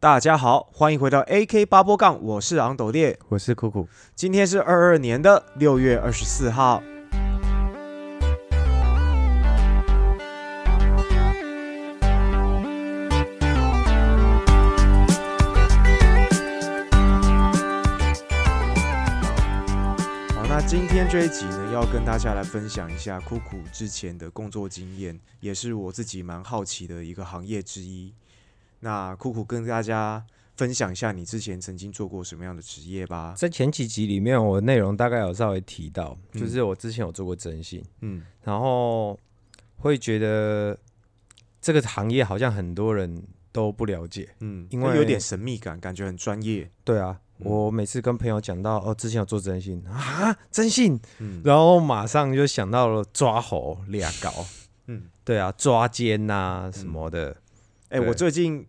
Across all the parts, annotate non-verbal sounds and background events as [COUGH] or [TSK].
大家好，欢迎回到 AK 八波杠，我是昂斗烈。我是酷酷，今天是二二年的六月二十四号。好，那今天这一集呢，要跟大家来分享一下酷酷之前的工作经验，也是我自己蛮好奇的一个行业之一。那酷酷跟大家分享一下你之前曾经做过什么样的职业吧。在前几集里面，我内容大概有稍微提到，嗯就是我之前有做过征信，嗯然后会觉得这个行业好像很多人都不了解。嗯，因为有点神秘感，感觉很专业。对啊，嗯我每次跟朋友讲到哦，之前有做征信啊，征信，嗯然后马上就想到了抓猴、俩搞，嗯，对啊，抓奸呐、什么的，哎、对我最近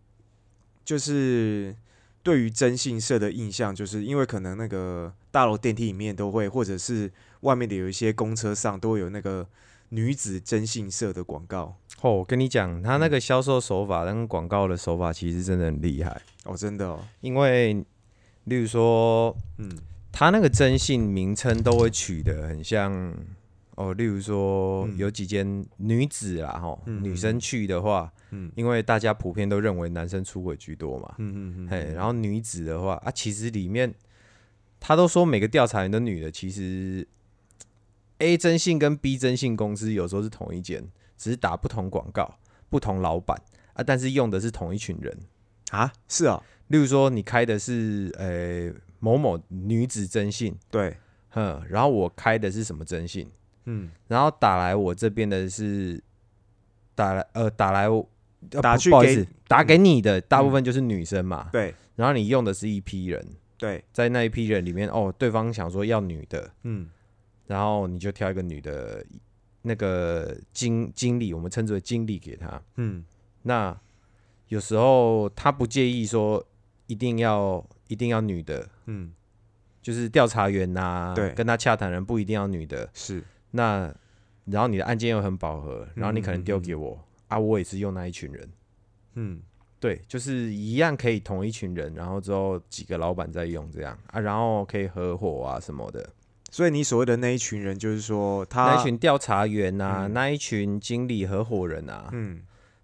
就是对于征信社的印象，就是因为可能那个大楼电梯里面都会，或者是外面的有一些公车上都会有那个女子征信社的广告。哦，我跟你讲，他那嗯个销售手法跟广告的手法其实真的很厉害，哦，真的哦，因为例如说。嗯他那个征信名称都会取得很像哦，例如说嗯。有几间女子啦，哈、嗯女生去的话，嗯。因为大家普遍都认为男生出轨居多嘛，嗯嗯嗯，嘿，然后女子的话啊，其实里面他都说每个调查员的女的，其实 A 征信跟 B 征信公司有时候是同一间，只是打不同广告、不同老板啊，但是用的是同一群人。啊，是啊，例如说，你开的是呃某某女子征信，对，哼，然后我开的是什么征信，嗯，然后打来我这边的是打来呃打来我呃打去给不不好意思打给你的大部分就是女生嘛，对。然后你用的是一批人，对，在那一批人里面哦，对方想说要女的，嗯。然后你就挑一个女的那个经经理，我们称之为经理给他，嗯。那有时候他不介意说一定要一定要女的。嗯，就是调查员呐、对。跟他洽谈人不一定要女的，是，那然后你的案件又很饱和，然后你可能丢嗯给我、啊，我也是用那一群人，嗯。对，就是一样可以同一群人，然后之后几个老板在用这样啊，然后可以合伙啊什么的，所以你所谓的那一群人，就是说他那一群调查员啊、嗯。那一群经理合伙人啊，嗯，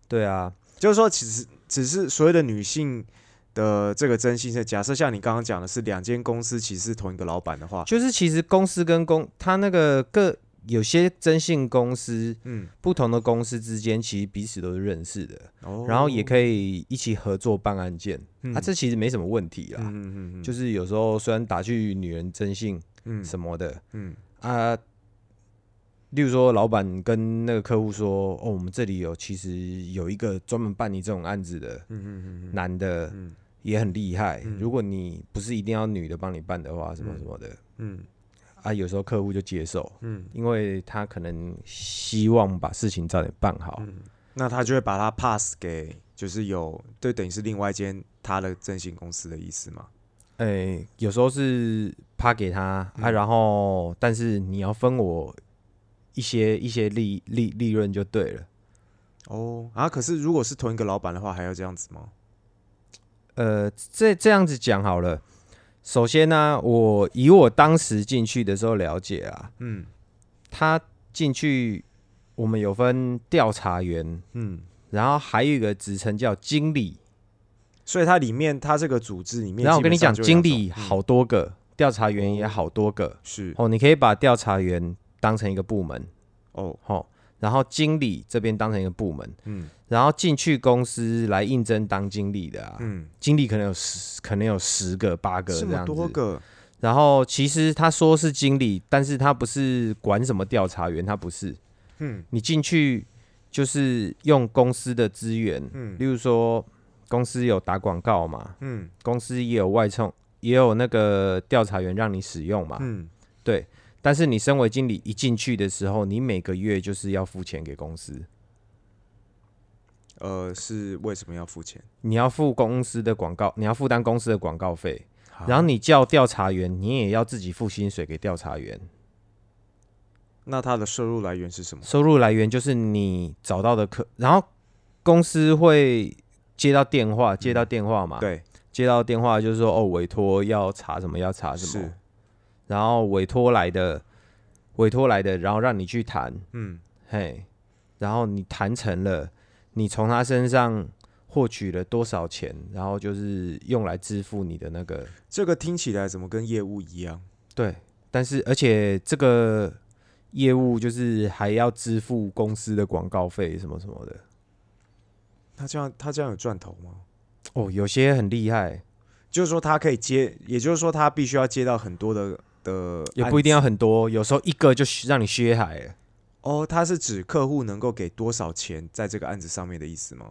对啊，就是说，其实只是所谓的女性的这个征信社，假设像你刚刚讲的是两间公司其实是同一个老板的话，就是其实公司跟公他那个各有些征信公司嗯，不同的公司之间其实彼此都是认识的，哦。然后也可以一起合作办案件。以啊，这其实没什么问题啦。嗯嗯嗯嗯，就是有时候虽然打去女人征信嗯。什么的、嗯。啊，例如说老板跟那个客户说，哦，我们这里有其实有一个专门办理这种案子的嗯嗯嗯男的，嗯。也很厉害。嗯。如果你不是一定要女的帮你办的话，什么什么的、嗯啊，有时候客户就接受，嗯因为他可能希望把事情早点办好。嗯，那他就会把他 pass 给，就是有，对，等于是另外一间他的征信公司的意思嘛？哎、有时候是趴给他、啊，嗯然后但是你要分我一些一些利利利润就对了。哦啊，可是如果是同一个老板的话，还要这样子吗？呃，这这样子讲好了。首先呢，我以我当时进去的时候了解啊，嗯。他进去我们有分调查员，嗯，然后还有一个职称叫经理。所以它里面它这个组织里面，然后我跟你讲，经理好多个，调查员也好多个。嗯是。哦，你可以把调查员当成一个部门，哦，哦，然后经理这边当成一个部门，嗯然后进去公司来应征当经理的啊，嗯，经理可能有十，可能有十个、八个这样子。多个，然后其实他说是经理，但是他不是管什么调查员，他不是。嗯你进去就是用公司的资源，嗯例如说公司有打广告嘛，嗯公司也有外送，也有那个调查员让你使用嘛，嗯，对。但是你身为经理一进去的时候，你每个月就是要付钱给公司，呃，是为什么要付钱？你要付公司的广告，你要负担公司的广告费，然后啊你叫调查员，你也要自己付薪水给调查员。那他的收入来源是什么？收入来源就是你找到的客，然后公司会接到电话，接到电话嘛，对，接到电话就是说哦，委托要查什么，要查什么。是，，然后委托来的，委托来的，然后让你去谈，嗯，嘿，然后你谈成了，你从他身上获取了多少钱，然后就是用来支付你的那个这个听起来怎么跟业务一样？对，但是而且这个业务就是还要支付公司的广告费什么什么的。他这样他这样有赚头吗？哦，有些很厉害，就是说他可以接，也就是说他必须要接到很多的的，也不一定要很多，有时候一个就让你削海了。哦，他是指客户能够给多少钱在这个案子上面的意思吗？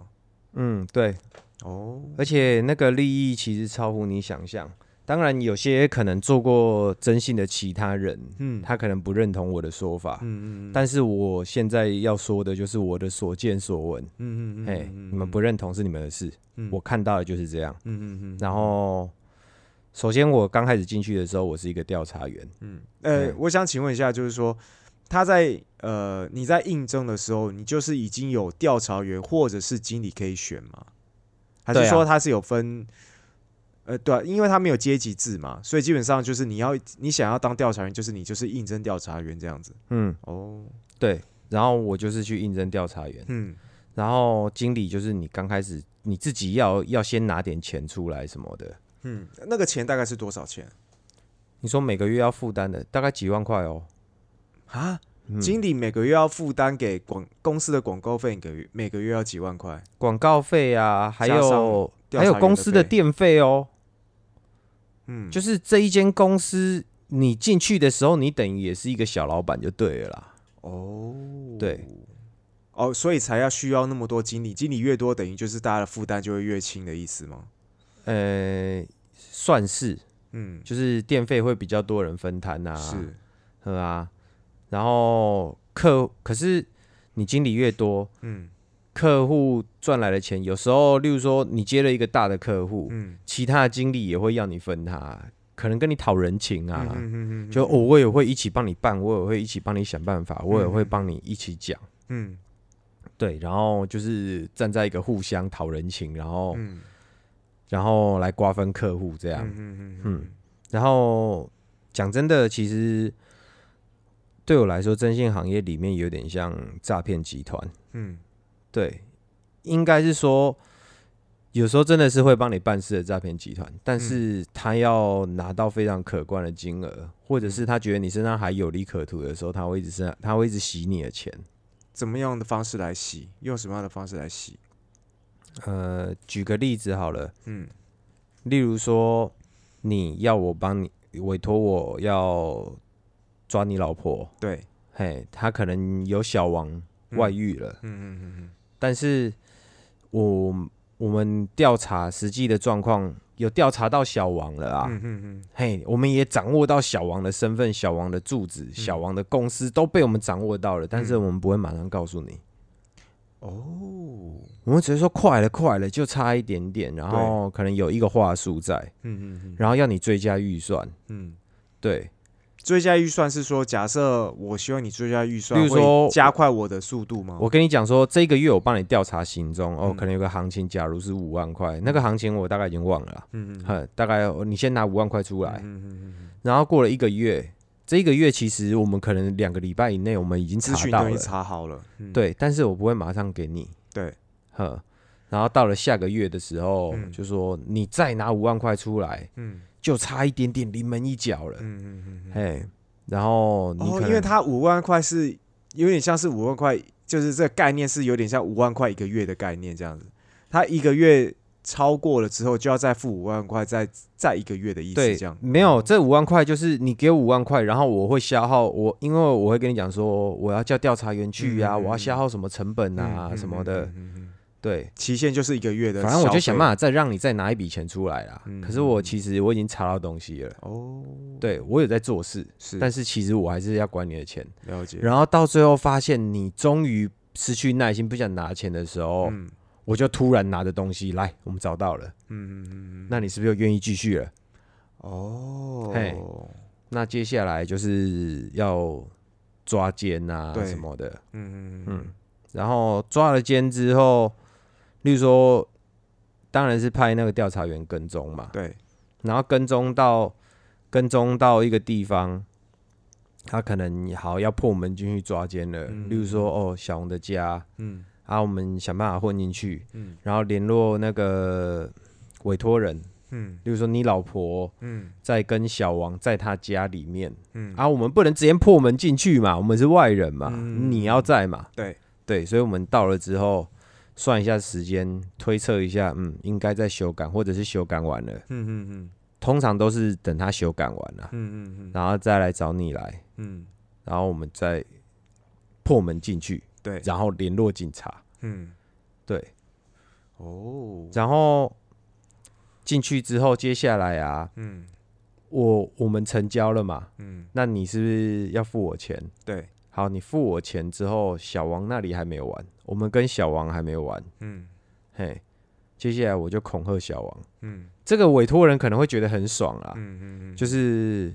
嗯，对，哦，而且那个利益其实超乎你想象。当然，有些可能做过征信的其他人，嗯，他可能不认同我的说法，嗯嗯嗯，但是我现在要说的就是我的所见所闻。嗯嗯嗯，嘿，嗯你们不，认同是你们的事，嗯我看到的就是这样。嗯嗯嗯，然后，首先我刚开始进去的时候，我是一个调查员，嗯，呃，我想请问一下，就是说他在呃你在应征的时候，你就是已经有调查员或者是经理可以选吗？还是说他是有分？呃，对、啊，因为他没有阶级制嘛，所以基本上就是你要你想要当调查员，就是你就是应征调查员这样子。嗯，哦，对。然后我就是去应征调查员，嗯然后经理就是你刚开始你自己要要先拿点钱出来什么的。嗯，那个钱大概是多少钱你说每个月要负担的大概几万块哦。啊？嗯经理每个月要负担给广公司的广告费，每个月每个月要几万块，广告费啊，还有还有公司的费电费哦。嗯，就是这一间公司，你进去的时候，你等于也是一个小老板就对了啦。哦，对，哦，所以才要需要那么多经理，经理越多，等于就是大家的负担就会越轻的意思吗？呃，算是，嗯，就是电费会比较多人分摊呐、是，是啊。然后客，可是你经理越多，嗯客户赚来的钱，有时候，例如说你接了一个大的客户，嗯其他的经理也会要你分他，可能跟你讨人情啊。嗯就、哦、我也会一起帮你办，我也会一起帮你想办法，我也会帮你一起讲。嗯对，然后就是站在一个互相讨人情，然后、嗯然后来瓜分客户这样。嗯嗯嗯然后讲真的，其实对我来说，征信行业里面有点像诈骗集团。嗯对，应该是说有时候真的是会帮你办事的诈骗集团，但是他要拿到非常可观的金额，或者是他觉得你身上还有利可图的时候，他会一直是他会一直洗你的钱。怎么样的方式来洗？用什么样的方式来洗？呃，举个例子好了。嗯。例如说，你要我帮你委托我要抓你老婆，对，嘿，他可能有小王外遇了，嗯嗯嗯嗯。但是我我们调查实际的状况，有调查到小王了啊，嗯嗯嗯。嘿，我们也掌握到小王的身份、小王的住址、小王的公司都被我们掌握到了，但是我们不会马上告诉你，哦，我们只是说快了，快了，就差一点点，然后可能有一个话术在，嗯嗯嗯。然后要你追加预算，嗯。对。追加预算是说，假设我希望你追加预算，比如说会加快我的速度吗？我跟你讲说，这个月我帮你调查行踪，哦，嗯。可能有个行情，假如是五万块，那个行情我大概已经忘了啦，嗯嗯哼，大概你先拿五万块出来，嗯嗯嗯。然后过了一个月，这一个月其实我们可能两个礼拜以内我们已经资查到了已经，查好了。嗯，对，但是我不会马上给你，对，呵，然后到了下个月的时候，嗯。就说你再拿五万块出来，嗯。就差一点点临门一脚了，嗯嗯嗯嗯。嘿，然后你哦，因为他五万块是有点像是五万块，就是这个概念是有点像五万块一个月的概念这样子。他一个月超过了之后，就要再付五万块，再再一个月的意思，对，这样。没有这五万块，就是你给五万块，然后我会消耗我，因为我会跟你讲说，我要叫调查员去啊，我要消耗什么成本啊、嗯什么的，对，期限就是一个月的，反正我就想办法再让你再拿一笔钱出来啦。嗯。可是我其实我已经查到东西了，哦，对我有在做事，是，但是其实我还是要管你的钱，了解，然后到最后发现你终于失去耐心，不想拿钱的时候，嗯我就突然拿着东西来，我们找到了，嗯嗯嗯嗯，那你是不是又愿意继续了？哦，嘿那接下来就是要抓奸啊对。什么的，嗯嗯嗯。嗯，然后抓了奸之后，例如说当然是派那个调查员跟踪嘛，对，然后跟踪到跟踪到一个地方，他可能好要破门进去抓奸了，嗯例如说哦小红的家，嗯啊我们想办法混进去，嗯。然后联络那个委托人，嗯。例如说你老婆嗯。在跟小王在他家里面，嗯，啊我们不能直接破门进去嘛，我们是外人嘛，嗯。你要在嘛，对，对，所以我们到了之后。算一下时间，推测一下，嗯，应该在修改，或者是修改完了。嗯嗯嗯。通常都是等他修改完了，嗯嗯嗯。然后再来找你来，嗯，然后我们再破门进去，对，然后联络警察，嗯。对，哦，然后进去之后，接下来啊，嗯。我我们成交了嘛，嗯。那你是不是要付我钱？对，好，你付我钱之后，小王那里还没有完，我们跟小王还没有完，嗯。嘿，接下来我就恐吓小王，嗯。这个委托人可能会觉得很爽啊，嗯嗯嗯，就是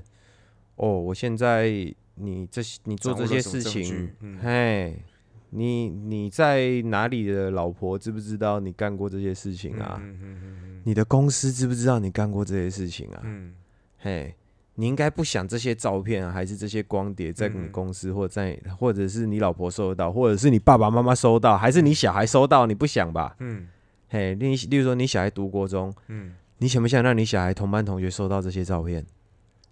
哦，我现在你这些你做这些事情嘿，你你在哪里的老婆知不知道你干过这些事情啊？嗯嗯嗯你的公司知不知道你干过这些事情啊？嗯嘿，你应该不想这些照片啊，还是这些光碟在你嗯公司，或在或者是你老婆收到，或者是你爸爸妈妈收到，还是你小孩收到？你不想吧？嗯嘿，例例如说你小孩读国中，嗯，你想不想让你小孩同班同学收到这些照片？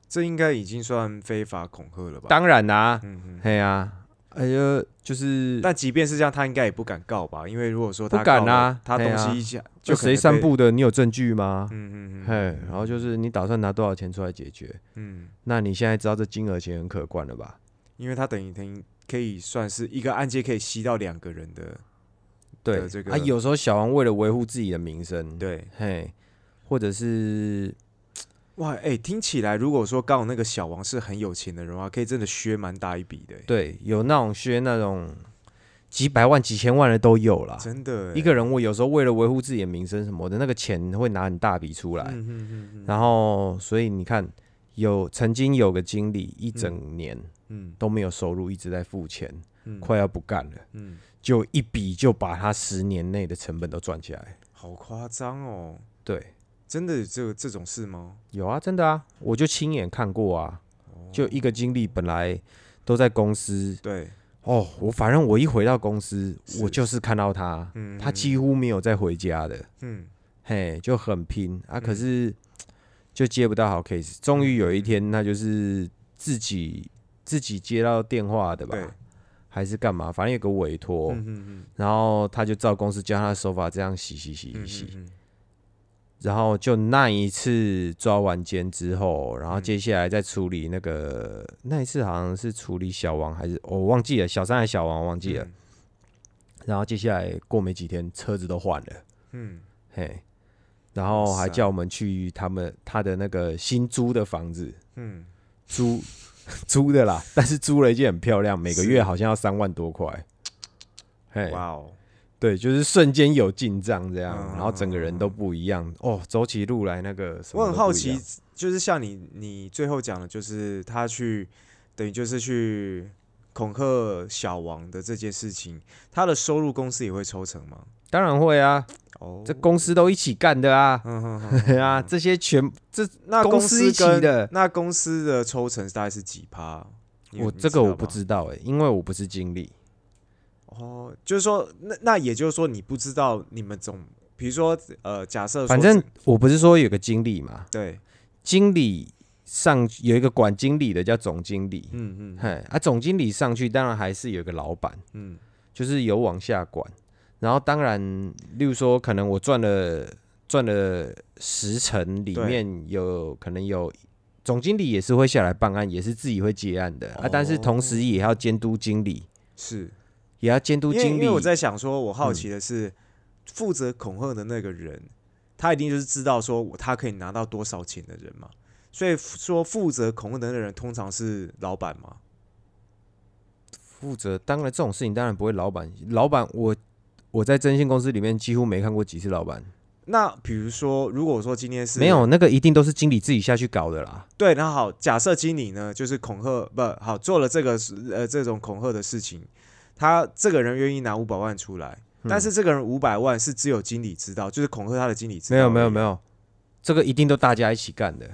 这应该已经算非法恐吓了吧？当然啦、嗯嗯。嘿呀、哎呀，就是但即便是这样，他应该也不敢告吧？因为如果说他不敢啊他东西一下就谁？散布的，你有证据吗？嗯嗯嗯，嘿，然后就是你打算拿多少钱出来解决？嗯，那你现在知道这金额钱很可观了吧？因为他等于等于可以算是一个案件可以吸到两个人的，对，的这个啊，有时候小王为了维护自己的名声，对，嘿，或者是哇，哎、听起来如果说刚好那个小王是很有钱的人的话，可以真的削蛮大一笔的、欸对有那种削那种几百万、几千万的都有啦。真的、欸，一个人，物有时候为了维护自己的名声什么的，那个钱会拿很大笔出来。嗯嗯嗯嗯，然后，所以你看，有曾经有个经理一整年嗯。都没有收入，一直在付钱，嗯。快要不干了。嗯，就一笔就把他十年内的成本都赚起来。好夸张哦，对，真的有这个这种事吗？有啊，真的啊，我就亲眼看过啊。哦就一个经理本来都在公司对，哦，我反正我一回到公司，我就是看到他，嗯，他几乎没有再回家的，嗯嘿，就很拼啊。嗯可是就接不到好 case，终于有一天他就是自己自己接到电话的对吧，还是干嘛？反正有个委托，嗯嗯嗯然后他就照公司教他的手法这样洗洗洗嗯洗然后就那一次抓完奸之后，然后嗯。接下来再处理那个、那一次好像是处理小王还是我忘记了，小三还是小王忘记了。嗯。然后接下来过没几天车子都换了，嗯。嘿，然后还叫我们去他们他的那个新租的房子。嗯，租 [LAUGHS] 租的啦，但是租了一间很漂亮，每个月好像要三万多块。嘿，哇哦，对，就是瞬间有进账这样，嗯然后整个人都不一样哦，走起路来那个什么我很好奇都不一样，，就是像你你最后讲的，就是他去等于就是去恐吓小王的这件事情，他的收入公司也会抽成吗？当然会啊，哦，这公司都一起干的啊，嗯哼哼对 [LAUGHS] 啊，这些全这那公公司司一起跟的那公司的抽成大概是几趴？你我你这个我不知道哎、因为我不是经理，哦，就是说，那那也就是说，你不知道你们总，比如说，呃，假设反正我不是说有个经理嘛，对，经理上有一个管经理的叫总经理，嗯嗯嘿啊，总经理上去当然还是有一个老板，嗯。就是有往下管，然后当然，例如说可能我赚了赚了十成，里面有可能有。总经理也是会下来办案，也是自己会接案的、啊，但是同时也要监督经理，是，也要监督经理。我在想说，我好嗯奇的是，负责恐吓的那个人，他一定就是知道说他可以拿到多少钱的人嘛，所以说负责恐吓的那个人通常是老板嘛，负责，当然这种事情当然不会老板，老板我我在征信公司里面几乎没看过几次老板，那比如说，如果说今天是没有那个一定都是经理自己下去搞的啦。对，那好，假设经理呢就是恐吓，不好做了这个呃这种恐吓的事情，他这个人愿意拿五百万出来，但是这个人五百万是只有经理知道，就是恐吓他的经理知道。没有没有有没有，这个一定都大家一起干的。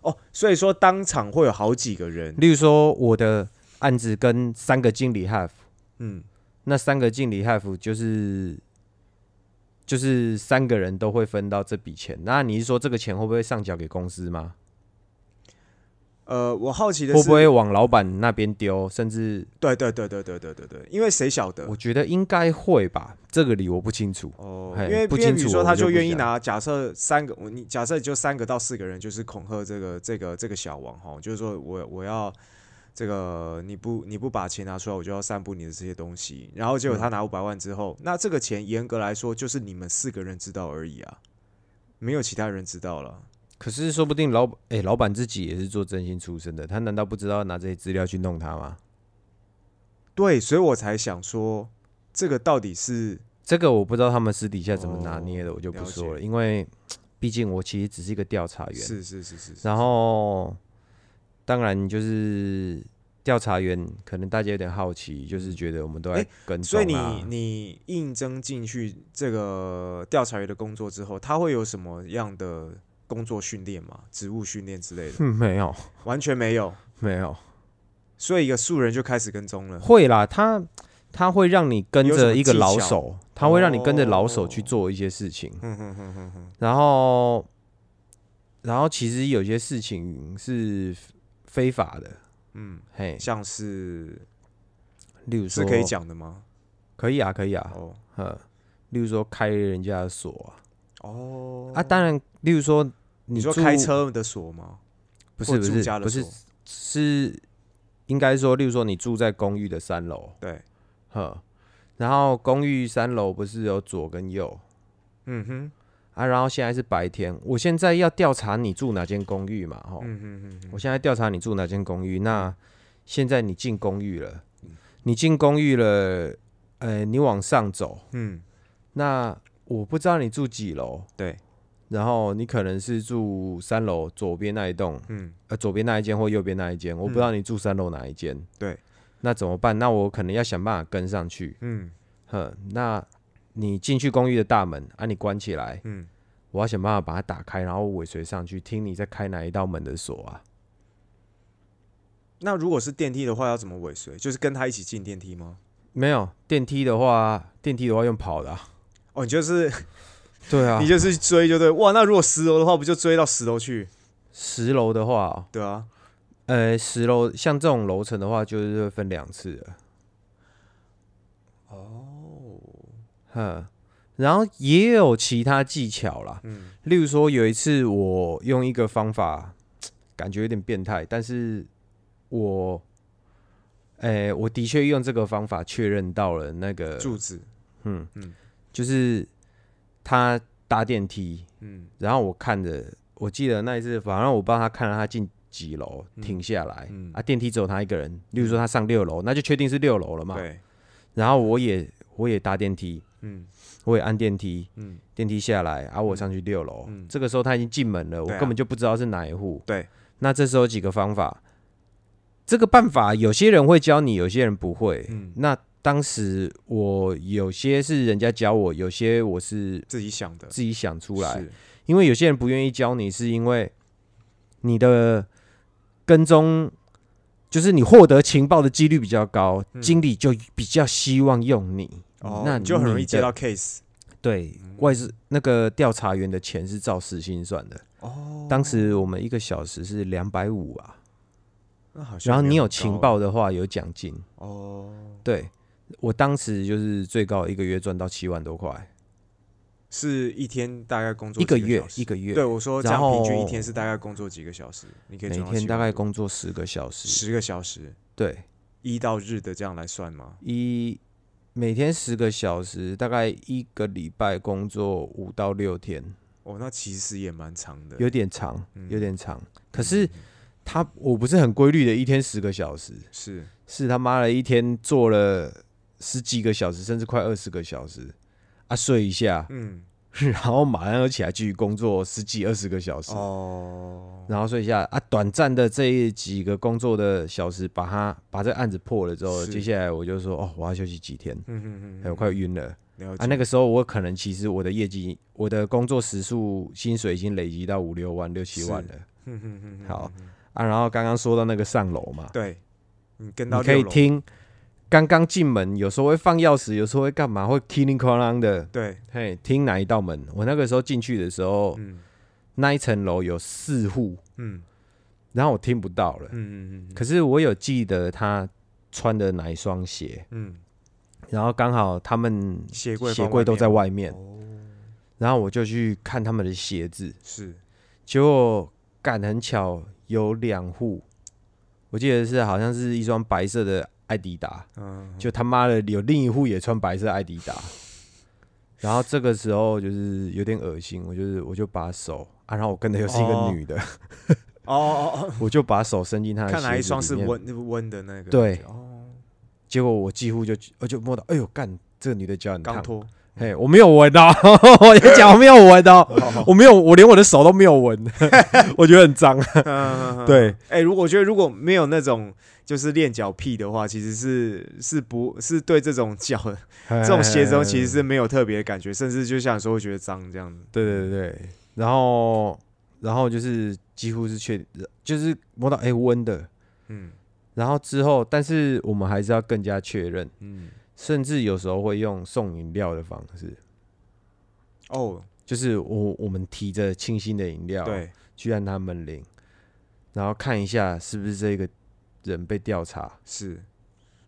哦，所以说当场会有好几个人，例如说我的案子跟三个经理 have，嗯，那三个经理 have 就是就是三个人都会分到这笔钱。那你是说这个钱会不会上缴给公司吗？呃，我好奇的是，会不会往老板那边丢？甚至对对对对对对对对，因为谁晓得我？觉得应该会吧，这个理我不清楚。哦，因为不清楚说他就愿意拿，假设三个，我你假设就三个到四个人，就是恐吓这个这个这个小王哈，就是说我我要这个你不你不把钱拿出来，我就要散布你的这些东西。然后结果他拿五百万之后，那这个钱严格来说就是你们四个人知道而已啊，没有其他人知道了。可是说不定老哎、老板自己也是做真心出身的，他难道不知道拿这些资料去弄他吗？对，所以我才想说，这个到底是这个我不知道他们私底下怎么拿捏的，哦我就不说了，解因为毕竟我其实只是一个调查员。是是是是，是然后，当然就是调查员，可能大家有点好奇，就是觉得我们都在跟所以你你应征进去这个调查员的工作之后，他会有什么样的工作训练吗？职务训练之类的？嗯没有。完全没有，没有。所以一个素人就开始跟踪了。会啦，他他会让你跟着一个老手，他会让你跟着老手哦去做一些事情，然后然后其实有些事情是非法的，嗯，嘿，像是例如说是可以讲的吗？可以啊，可以啊，哦。呃，例如说开人家的锁啊。哦。啊，啊，当然，例如说你说开车的锁吗？不是不是不是是应该说，例如说你住在公寓的三楼，对，呵，然后公寓三楼不是有左跟右嗯哼，啊，然后现在是白天，我现在要调查你住哪间公寓嘛，吼，我现在调查你住哪间公寓，那现在你进公寓了，你进公寓了，呃，你往上走，嗯，那我不知道你住几楼，对，然后你可能是住三楼左边那一栋，嗯呃，左边那一间或右边那一间，我不知道你住三楼哪一间。对，那怎么办？那我可能要想办法跟上去。嗯哼，那你进去公寓的大门啊，你关起来，嗯，我要想办法把它打开，然后尾随上去，听你在开哪一道门的锁啊？那如果是电梯的话，要怎么尾随？就是跟他一起进电梯吗？没有电梯的话，电梯的话用跑的、啊。哦，你就是对啊。你，就是追就对，哇，那如果十楼的话，不就追到十楼去？十楼的话哦，对啊，呃，十楼像这种楼层的话，就是会分两次的。哦，哼，然后也有其他技巧啦，嗯。例如说，有一次我用一个方法，感觉有点变态，但是我，诶、我的确用这个方法确认到了那个，柱子，嗯。嗯。就是他搭电梯，嗯。然后我看着，我记得那一次，反正我帮他看了他进几楼，嗯。停下来，嗯。啊，电梯只有他一个人，例如说他上六楼，那就确定是六楼了嘛，对，然后我也我也搭电梯，嗯。我也按电梯，嗯。电梯下来，啊，我上去六楼。嗯。这个时候他已经进门了，我根本就不知道是哪一户。对，那这时候有几个方法，这个办法有些人会教你，有些人不会。嗯，那当时我有些是人家教我，有些我是自己想的自己想出来。因为有些人不愿意教你，是因为你的跟踪，就是你获得情报的几率比较高，嗯经理就比较希望用你。哦，那你就很容易接到 case 对，外事那个调查员的钱是照时薪算的，哦。当时我们一个小时是两百五啊，然后你有情报的话有奖金。哦，对我当时就是最高一个月赚到七万多块，是一天大概工作一个月一个月，对，我说这然样平均一天是大概工作几个小时？你可以每赚到7天大概工作十个小时。十个小时，对，一到日的这样来算吗？一每天十个小时，大概一个礼拜工作五到六天，哦，那其实也蛮长的。有点长，嗯有点长。可是嗯他我不是很规律的，一天十个小时，是是他妈的一天做了十几个小时，甚至快二十个小时。啊，睡一下，嗯。[LAUGHS] 然后马上又起来继续工作十几二十个小时，哦，然后睡一下。啊，短暂的这几个工作的小时，把它把这案子破了之后，接下来我就说哦，我要休息几天，嗯嗯嗯哎，我快晕了。了啊。那个时候我可能其实我的业绩，我的工作时数、薪水已经累积到五六万、六七万了。嗯嗯嗯嗯好。啊。然后刚刚说到那个上楼嘛，对，你跟到你可以听，刚刚进门有时候会放钥匙，有时候会干嘛，会叮铃哐啷的，对，嘿，听哪一道门？我那个时候进去的时候，嗯。那一层楼有四户，嗯。然后我听不到了。嗯嗯嗯，可是我有记得他穿的哪一双鞋，嗯，然后刚好他们鞋柜鞋柜都在外面，哦，然后我就去看他们的鞋子，是，结果赶很巧有两户，我记得是好像是一双白色的艾迪达，嗯，就他妈的有另一户也穿白色艾迪达，然后这个时候就是有点恶心，我就是我就把手啊，然后我跟的又是一个哦女的，哦哦哦，[LAUGHS] 我就把手伸进她的看来一双是温温的那个，对。哦，结果我几乎就我就摸到，哎呦干，这个女的脚很烫，刚脱，嘿，我没有闻到，[LAUGHS] 我先讲我没有闻到，[LAUGHS] 我没有，我连我的手都没有闻，[LAUGHS] 我觉得很脏。嗯，对，哎，如果我觉得如果没有那种就是练脚癖的话，其实是是不是对这种脚这种鞋子其实是没有特别的感觉，甚至就像说会觉得脏这样子，对对对对，然后然后就是几乎是确，就是摸到哎温的，嗯。然后之后，但是我们还是要更加确认，嗯，甚至有时候会用送饮料的方式，哦，就是我我们提着清新的饮料，，对，去按他们领，然后看一下是不是这个人被调查。是。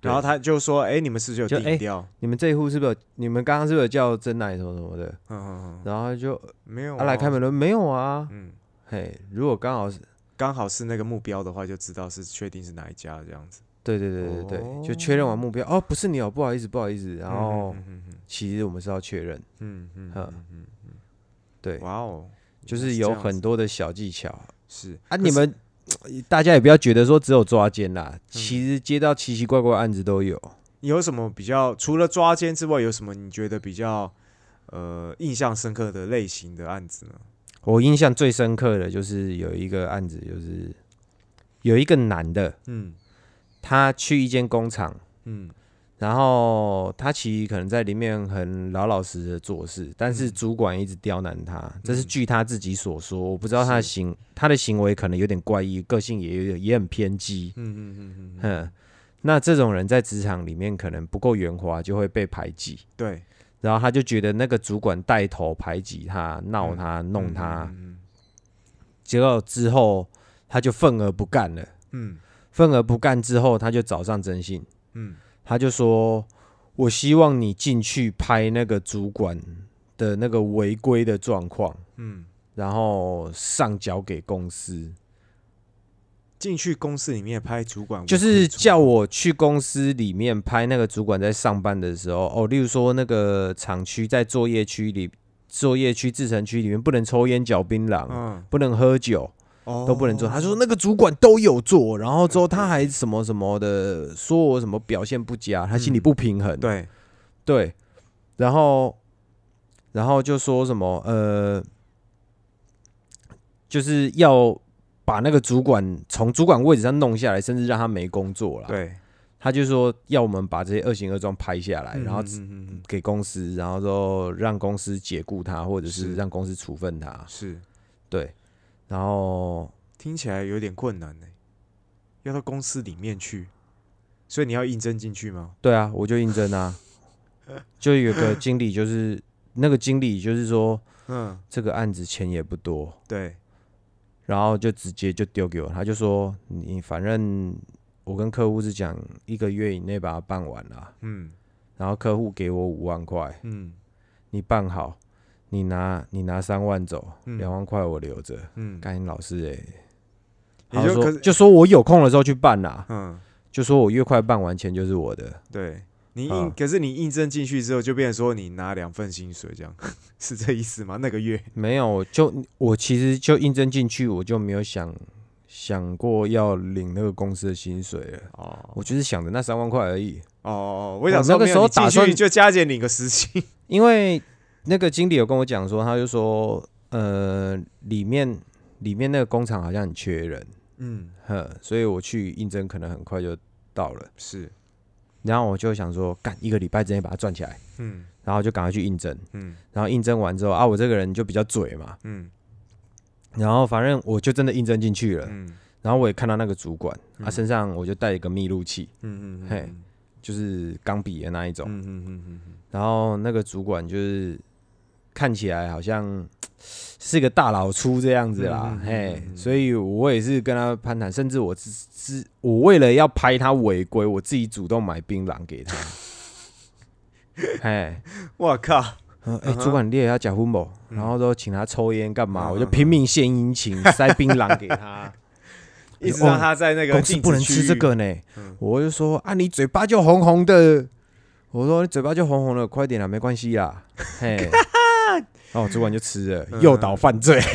然后他就说：“哎，你们是不是有就哎订饮料？你们这一户是不是有？你们刚刚是不是有叫真奶什么什么的？嗯嗯嗯，然后就没有啊来开门了，没有啊。嗯，嘿，如果刚好是，刚好是那个目标的话，就知道是确定是哪一家这样子。对对对对对，哦就确认完目标，哦，不是你哦，不好意思不好意思。然后其实我们是要确认，嗯嗯嗯。对，哇哦，就是有很多的小技巧是。啊。你们大家也不要觉得说只有抓奸啦，嗯。其实接到奇奇怪怪的案子都有。有什么比较除了抓奸之外，有什么你觉得比较呃印象深刻的类型的案子呢？我印象最深刻的就是有一个案子，就是有一个男的，嗯他去一间工厂。嗯然后他其实可能在里面很老老实实的做事，但是嗯主管一直刁难他，这是嗯据他自己所说。我不知道他的行他的行为可能有点怪异，个性也有也很偏激。嗯嗯嗯嗯，哼，那这种人在职场里面可能不够圆滑，就会被排挤。对，然后他就觉得那个主管带头排挤他、闹他、弄他，嗯结果之后他就愤而不干了。嗯愤而不干之后，他就找上征信，嗯。他就说：“我希望你进去拍那个主管的那个违规的状况，嗯，然后上缴给公司，进去公司里面拍主管，就是叫我去公司里面拍那个主管在上班的时候，哦，例如说那个厂区在作业区里，作业区制程区里面不能抽烟、嚼槟榔，嗯。不能喝酒。”哦都不能做。他说那个主管都有做，然后之后他还什么什么的，说我什么表现不佳，他心里不平衡。对，对，然后然后就说什么呃，就是要把那个主管从主管位置上弄下来，甚至让他没工作了。，对，他就说要我们把这些恶行恶状拍下来，然后给公司，然后说让公司解雇他，或者是是。让公司处分他。是。对，然后听起来有点困难呢，要到公司里面去，所以你要应征进去吗？对啊，我就应征啊，[LAUGHS] 就有个经理，就是那个经理，就是说嗯，这个案子钱也不多，对，然后就直接就丢给我，他就说你反正我跟客户是讲一个月以内把它办完了，嗯。然后客户给我五万块，嗯。你办好，你拿你拿三万走，嗯。两万块我留着。嗯，甘英老师哎、也他说就可就说我有空的时候去办啦，嗯，就说我越快办完钱就是我的。对。你应，嗯可是你应征进去之后，就变成说你拿两份薪水，这样 [LAUGHS] 是这意思吗？那个月，没有，就我其实就应征进去，我就没有想想过要领那个公司的薪水了。哦。我就是想着那三万块而已，哦哦，我想说我那个时候打算去就加减领个实薪，因为那个经理有跟我讲说，他就说，呃，里面里面那个工厂好像很缺人，嗯，呵，所以我去应征可能很快就到了。是，然后我就想说，干一个礼拜之内把它赚起来，嗯然后就赶快去应征。嗯然后应征完之后啊，我这个人就比较嘴嘛，嗯然后反正我就真的应征进去了。嗯然后我也看到那个主管，他、嗯身上我就带一个密录器，嗯嗯，嘿就是钢笔的那一种。嗯嗯嗯嗯然后那个主管就是看起来好像是个大老粗这样子啦，嘿所以我也是跟他攀谈，甚至我只只我为了要拍他违规，我自己主动买槟榔给他。[LAUGHS] 嘿，我靠，嗯哎、嗯主管你也要假婚不？嗯然后都请他抽烟干嘛？嗯我就拼命献殷勤，塞槟榔给他。[LAUGHS] 一直让他在那个公司不能吃这个呢。嗯我就说啊，你嘴巴就红红的。我说你嘴巴就红红的，快点啦，没关系啦。嘿，[LAUGHS] 然后主管就吃了，嗯诱导犯罪。[LAUGHS]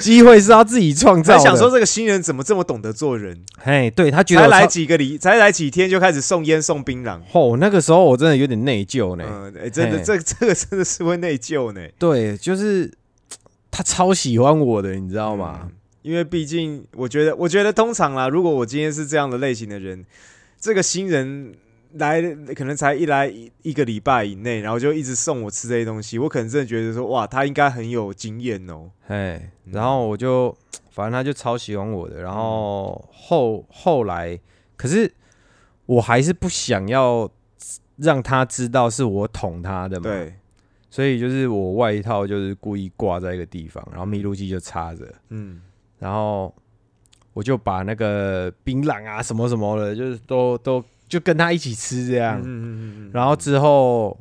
机会是他自己创造的。才想说这个新人怎么这么懂得做人，嘿，对他觉得才来几个礼，才来几天就开始送烟送槟榔。哦，那个时候我真的有点内疚呢。嗯，哎，真的，这这个真的是会内疚呢，对，就是他超喜欢我的，你知知道吗？？因为毕竟，我觉得，我觉得通常啦，如果我今天是这样的类型的人，这个新人来可能才一来一一个礼拜以内，然后就一直送我吃这些东西，我可能真的觉得说，哇，他应该很有经验哦。哎，嗯。然后我就反正他就超喜欢我的，然后后后来，可是我还是不想要让他知道是我捅他的嘛，，对，所以就是我外套就是故意挂在一个地方，然后密录器就插着，嗯。然后我就把那个槟榔啊什么什么的，就是都都就跟他一起吃这样，嗯嗯嗯嗯然后之后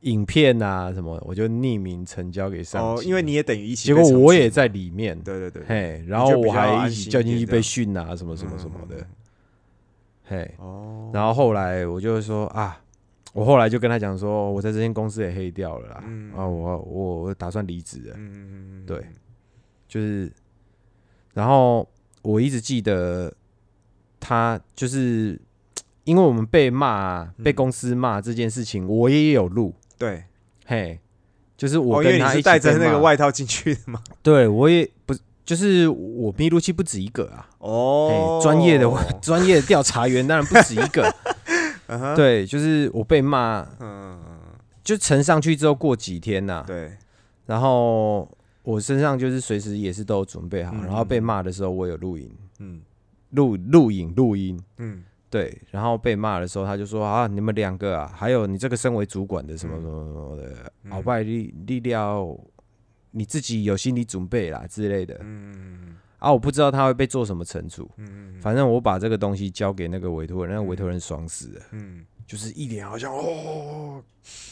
影片啊什么，我就匿名成交给上哦，因为你也等于一起结果我也在里面，对对对，嘿，然后我还一起叫进去被训啊，什么嗯什么什么的，嗯嘿，哦，然后后来我就说啊，我后来就跟他讲说，我在这间公司也黑掉了啦，嗯。啊，我我我打算离职了，对。就是，然后我一直记得他就是。因为我们被骂、被嗯公司骂这件事情，我也有录，对，嘿，就是我哦，因为你是跟他一起被带着那个外套进去的嘛，对我也不就是我密录器不止一个啊，哦。哎，，专业的专业的调查员当然不止一个，[LAUGHS] 对，就是我被骂，嗯，就呈上去之后过几天呐、对，然后我身上就是随时也是都有准备好，嗯然后被骂的时候我有录音、嗯。录录影、录音，嗯对，然后被骂的时候他就说啊，你们两个啊，还有你这个身为主管的什么什么什么的，嗯。鳌拜力力量，你自己有心理准备啦之类的，嗯啊，我不知道他会被做什么惩处。嗯反正我把这个东西交给那个委托人，那个委托人爽死了，嗯，就是一脸好像哦，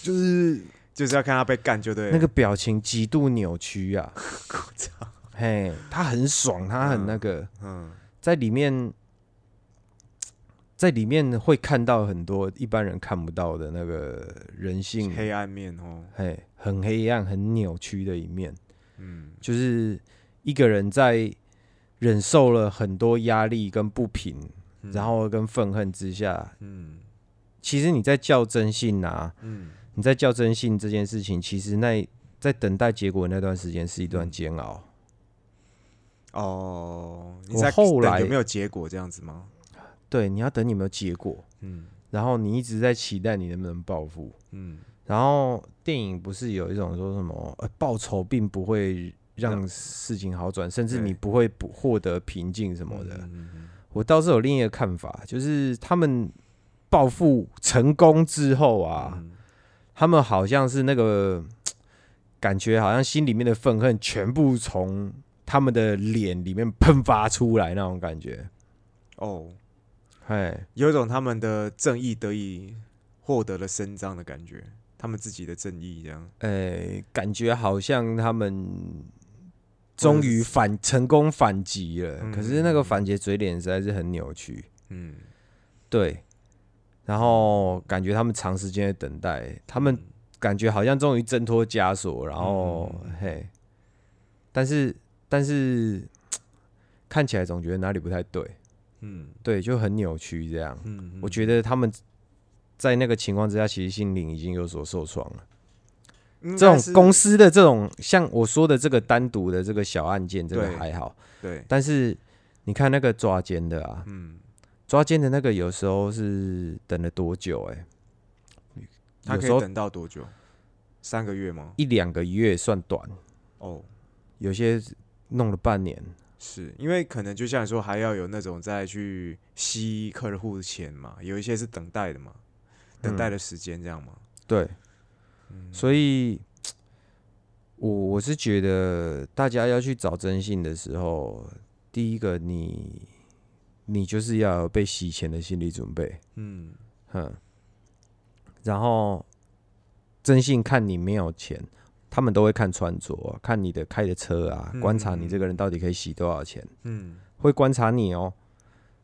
就是就是要看他被干就对，那个表情极度扭曲啊。[LAUGHS] 我操，嘿，他很爽，他很那个，嗯。在里面，在里面会看到很多一般人看不到的那个人性，黑暗面哦，嘿，很黑暗、很扭曲的一面。嗯就是一个人在忍受了很多压力跟不平，嗯然后跟愤恨之下，嗯其实你在较真性啊，嗯你在较真性这件事情，其实那在等待结果那段时间是一段煎熬。哦，你在后来有没有结果这样子吗？对，你要等有没有结果，嗯然后你一直在期待你能不能报复。嗯然后电影不是有一种说什么，呃，报仇并不会让事情好转，甚至你不会不获得平静什么的。嗯嗯我倒是有另一个看法，就是他们报复成功之后啊，嗯他们好像是那个感觉，好像心里面的愤恨全部从他们的脸里面喷发出来那种感觉。哦，哎，有一种他们的正义得以获得了伸张的感觉，他们自己的正义这样。哎，感觉好像他们终于反成功反击了，嗯。可是那个反击嘴脸实在是很扭曲。嗯，对，然后感觉他们长时间的等待，他们感觉好像终于挣脱枷锁，然后、嗯。嘿，但是但是 [TSK] 看起来总觉得哪里不太对，嗯对，就很扭曲这样。嗯，我觉得他们在那个情况之下，其实心灵已经有所受创了。这种公司司的这种像我说的这个单独的这个小案件，这个还好，对，但是你看那个抓奸的啊，嗯，抓奸的那个有时候是等了多久、欸？有时候他可以等到多久？三个月吗？一两个月算短，哦，有些弄了半年。是因为可能就像你说，还要有那种再去吸客户的钱嘛，有一些是等待的嘛，等待的时间这样嘛。对，嗯。所以我我是觉得大家要去找征信的时候，第一个你你就是要有被洗钱的心理准备，嗯，哼，然后征信看你没有钱，他们都会看穿着啊、看你的开的车啊，嗯观察你这个人到底可以洗多少钱，嗯，会观察你哦。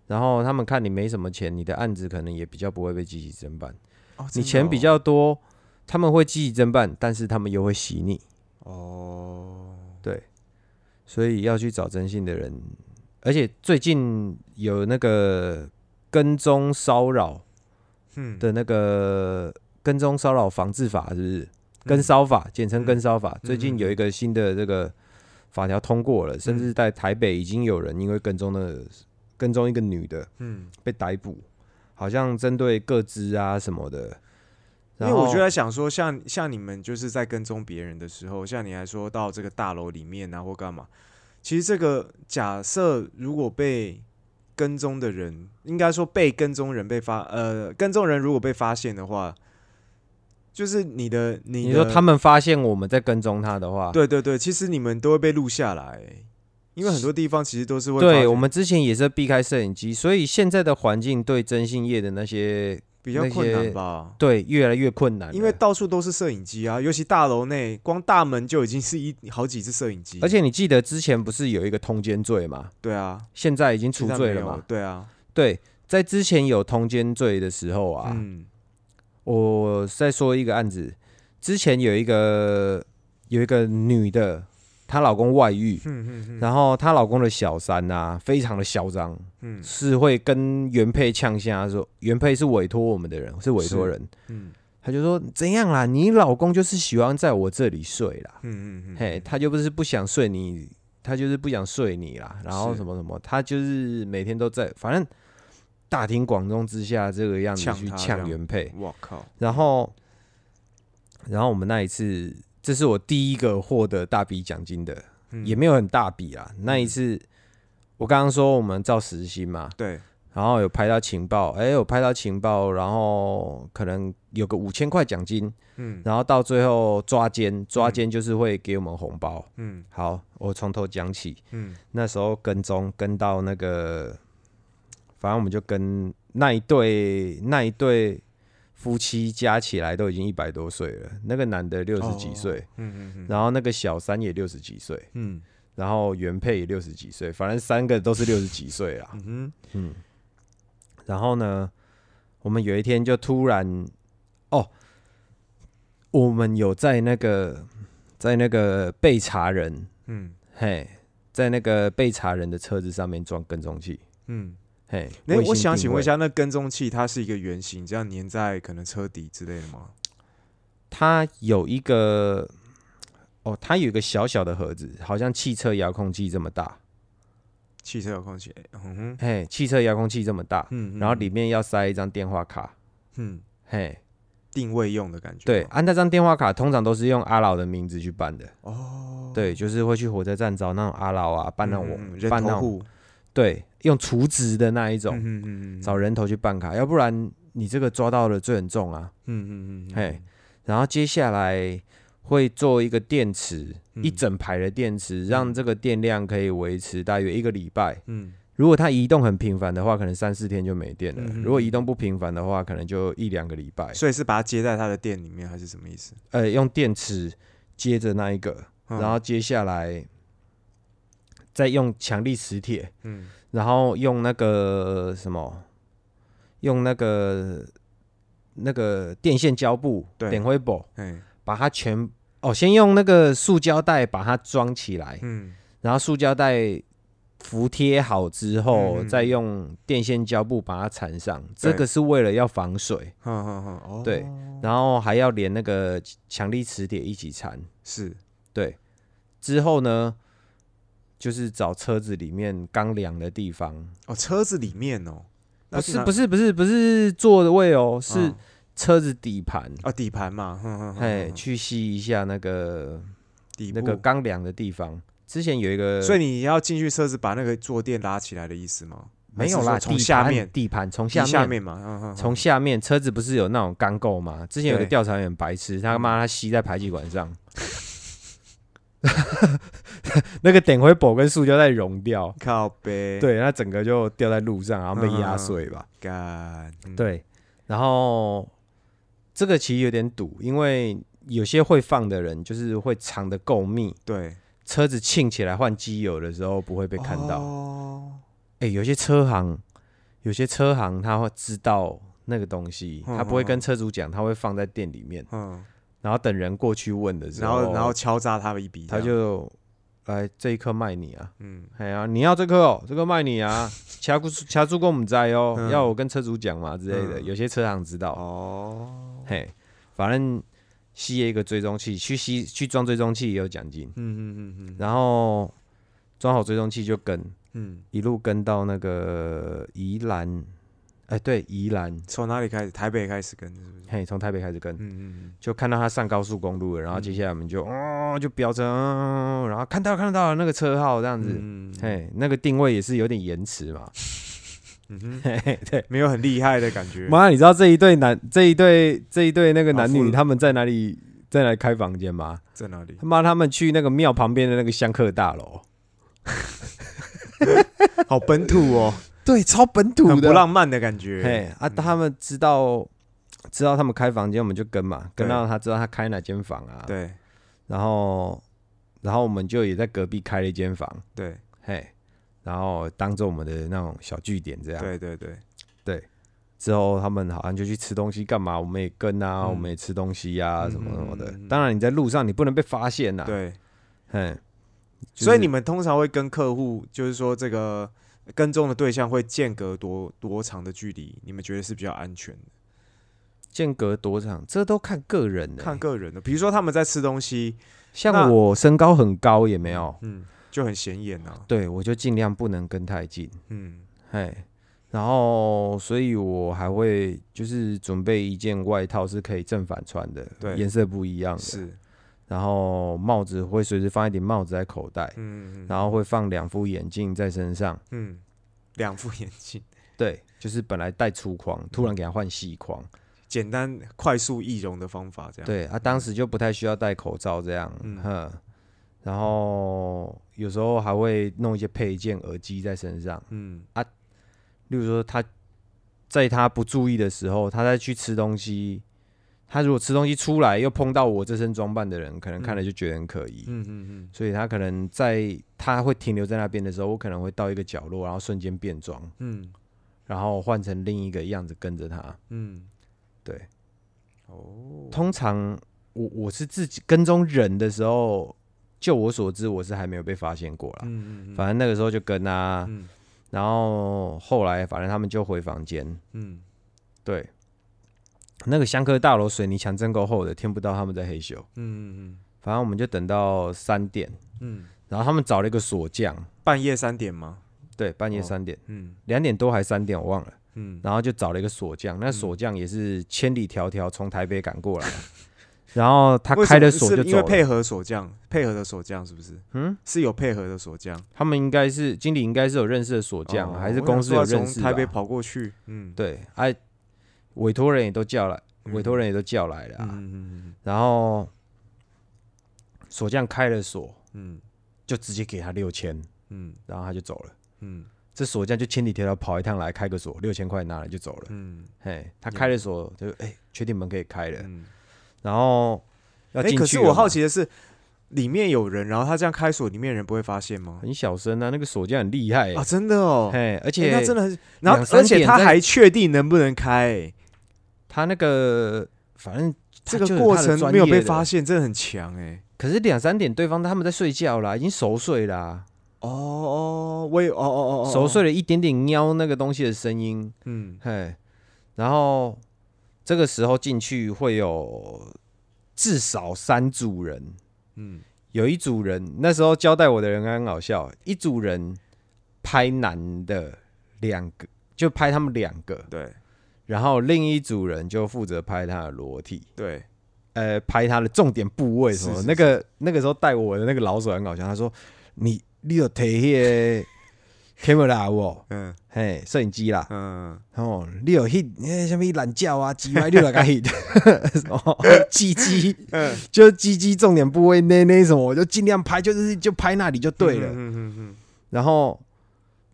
然后他们看你没什么钱，你的案子可能也比较不会被积极侦办。哦，你钱比哦较多，他们会积极侦办，但是他们又会洗你。哦，对，所以要去找征信的人，而且最近有那个跟踪骚扰嗯，的那个跟踪骚扰防治法，是不是？嗯跟骚法，简称嗯跟骚法。最嗯近有一个新的这个法条通过了，甚至在台北已经有人因为跟踪的跟踪一个女的嗯，被逮捕，好像针对各资啊什么的。因为我就在想说，像像你们就是在跟踪别人的时候，像你还说到这个大楼里面啊，或干嘛，其实这个假设如果被跟踪的人，应该说被跟踪人被发，呃，跟踪人如果被发现的话，就是你的你你说他们发现我们在跟踪他的话，对对对，其实你们都会被录下来，因为很多地方其实都是会对我们之前也是避开摄影机，所以现在的环境对征信业的那些比较困难吧。对越来越困难，因为到处都是摄影机啊，尤其大楼内，光大门就已经是一好几只摄影机。而且你记得之前不是有一个通奸罪吗？对啊，现在已经除现在没有罪了嘛？对啊，对，在之前有通奸罪的时候啊，嗯我再说一个案子，之前有一个有一个女的，她老公外遇，哼哼哼，然后她老公的小三呐、非常的嚣张，嗯。是会跟原配呛下说，原配是委托我们的人，是委托人，嗯。他就说怎样啦？你老公就是喜欢在我这里睡啦，嗯嗯嗯，嘿，他就不是不想睡你，他就是不想睡你啦，然后什么什么，他就是每天都在，反正大庭广众之下这个样子去呛他这样。呛原配，我靠，然后，然后我们那一次，这是我第一个获得大笔奖金的，嗯。也没有很大笔啊。那一次，我刚刚说我们照时薪嘛，对，然后有拍到情报，哎、有拍到情报，然后可能有个五千块奖金，嗯。然后到最后抓奸，抓奸就是会给我们红包。嗯。好，我从头讲起，嗯。那时候跟踪跟到那个，反正我们就跟那一对那一对夫妻加起来都已经一百多岁了，那个男的六十几岁，嗯嗯嗯，然后那个小三也六十几岁，嗯。然后原配也六十几岁，反正三个都是六十几岁啦。[LAUGHS] 嗯，嗯，然后呢，我们有一天就突然，哦，我们有在那个在那个被查人，嗯。嘿，在那个被查人的车子上面装跟踪器，嗯。嘿，哎、卫星我想请，问一下，那跟踪器它是一个圆形，这样粘在可能车底之类的吗？它有一个，哦，它有一个小小的盒子，好像汽车遥控器这么大，汽车遥控器，嗯哼，嘿，汽车遥控器这么大，嗯，然后里面要塞一张电话卡，嗯。嘿，定位用的感觉，对，，啊，那张电话卡通常都是用阿老的名字去办的。哦，对，就是会去火车站找那种阿老啊，办那种、嗯嗯人办那户。对，用除值的那一种，嗯嗯找人头去办卡，要不然你这个抓到了罪很重啊。嗯嗯嗯，嘿，然后接下来会做一个电池，一嗯整排的电池，让这个电量可以维持大约一个礼拜。嗯如果它移动很频繁的话，可能三四天就没电了；嗯如果移动不频繁的话，可能就一两个礼拜。所以是把它接在它的店里面，还是什么意思？呃，用电池接着那一个，嗯然后接下来再用强力磁铁。嗯然后用那个什么，用那个那个电线胶布对。点灰布，哎把它全哦，先用那个塑胶袋把它装起来，嗯。然后塑胶袋服贴好之后，嗯。再用电线胶布把它缠上，这个是为了要防水，哼哼哼，哦，对，然后还要连那个强力磁铁一起缠。是，对，之后呢，就是找车子里面刚凉的地方，哦，车子里面哦，不是不是是不是不是座的位哦，是嗯车子底盘，啊底盘嘛，哎，去吸一下那个底那个部刚凉的地方。之前有一个，所以你要进去车子把那个坐垫拉起来的意思吗？没有啦，从底下面？底盘从下面。下面嘛，从下面车子不是有那种钢构吗？之前有个对。调查员白痴，他妈他吸在排气管上，[LAUGHS] 那个点灰箔跟塑胶袋融掉，靠背，，对，它整个就掉在路上，然后被压碎吧。干，嗯，对，然后这个其实有点堵，因为有些会放的人就是会藏的够密，对，车子沁起来换机油的时候不会被看到。哦，哎、有些车行，有些车行他会知道那个东西，嗯他不会跟车主讲，他会放在店里面，嗯，然后等人过去问的时候，然后然后敲诈他们一笔他，就来这一颗卖你啊，嗯，哎呀，你要这颗哦，这个卖你啊，[LAUGHS] 掐住掐住跟我们在哦，嗯。要我跟车主讲嘛之类的，嗯。有些车行知道，哦，嘿，反正吸一个追踪器，去吸去装追踪器也有奖金，嗯嗯嗯嗯，然后装好追踪器就跟嗯，一路跟到那个宜兰，哎，对，宜兰，从哪里开始？台北开始跟是不是？嘿，从台北开始跟，嗯嗯就看到他上高速公路了，然后接嗯下来我们就哦就飙车，嗯然后看到看到了那个车号这样子，嗯，嘿，那个定位也是有点延迟嘛，[LAUGHS] 嗯哼，对。没有很厉害的感觉。妈，你知道这一对男这一对这一对那个男女他们在哪里在哪里开房间吗？在哪里？他妈他们去那个庙旁边的那个香客大楼，[LAUGHS] 好本土哦，对，超本土的，很不浪漫的感觉。嘿啊，嗯。他们知道知道他们开房间，我们就跟嘛，跟到他知道他开哪间房啊，，对。然后然后我们就也在隔壁开了一间房，对。嘿，然后当做我们的那种小据点这样，对对对，之后他们好像就去吃东西，干嘛？我们也跟啊，嗯。我们也吃东西呀、嗯什么什么的。嗯嗯嗯。当然你在路上你不能被发现呐、对，嗯，就是所以你们通常会跟客户，就是说这个跟踪的对象会间隔多多长的距离？你们觉得是比较安全的？间隔多长，这都看个人的、看个人的，比如说他们在吃东西，像我身高很高也没有，嗯，就很显眼啊。对我就尽量不能跟太近，嗯嘿。然后，所以我还会就是准备一件外套是可以正反穿的，对颜色不一样的。是，然后帽子会随时放一顶帽子在口袋，嗯嗯然后会放两副眼镜在身上。嗯，两副眼镜，对，就是本来戴粗框，突然给他换细框。简单快速易容的方法，这样。对啊，当时就不太需要戴口罩这样，嗯哼。然后有时候还会弄一些配件、耳机在身上，嗯啊例如说他在他不注意的时候，他在去吃东西，他如果吃东西出来又碰到我这身装扮的人，可能看了就觉得很可疑，嗯嗯嗯，所以他可能在他会停留在那边的时候，我可能会到一个角落，然后瞬间变装，嗯。然后换成另一个样子跟着他。嗯，对，哦，通常我我是自己跟踪人的时候，就我所知，我是还没有被发现过啦。嗯嗯嗯，反正那个时候就跟啊，嗯。然后后来反正他们就回房间，嗯。对，那个香客大楼水泥墙真够厚的，听不到他们在嘿咻。嗯嗯嗯。反正我们就等到三点，嗯，然后他们找了一个锁匠，半夜三点吗？对，半夜哦三点，嗯。两点多还三点我忘了，嗯，然后就找了一个锁匠，那锁匠也是千里迢迢从台北赶过来，[LAUGHS] 然后他开了锁就是走了。因为配合锁匠，配合的锁匠是不是？嗯，是有配合的锁匠，他们应该是经理，应该是有认识的锁匠，哦还是公司有认识台北跑过去，嗯，对，哎、委托人也都叫来，嗯。委托人也都叫来了、啊，嗯嗯然后锁匠开了锁，嗯。就直接给他六千，嗯。然后他就走了。嗯。这锁匠就千里迢迢跑一趟来开个锁，六千块拿了就走了。嗯。嘿，他开了锁，就哎，确定门可以开了，嗯。然后要哎，进去。可是我好，奇的是，里面有人，然后他这样开锁，里面人不会发现吗？很小声啊，那个锁匠很厉害、啊，真的哦，嘿，而哎且他真的很，然后而且他还确定能不能开，哎他那个反正这个过程没有被发现，真的很强哎。可是两三点对方他们在睡觉啦，已经熟睡啦。哦哦，我也哦哦哦，熟睡了一点点喵那个东西的声音，嗯。嘿，然后这个时候进去会有至少三组人，嗯。有一组人那时候交代我的人很好笑，一组人拍男的两个，就拍他们两个，对然后另一组人就负责拍他的裸体，对，呃，拍他的重点部位什么的。是是那个那个时候带我的那个老手很搞笑，他说：“你你有提迄个 camera 我，嗯。嘿，摄影机啦，嗯。哦，你有 hit 那什么懒觉啊，鸡歪六个 hit，[LAUGHS] 哦，鸡鸡嗯，就鸡鸡重点部位那那什么，我就尽量拍，就是就拍那里就对了。嗯嗯嗯。然后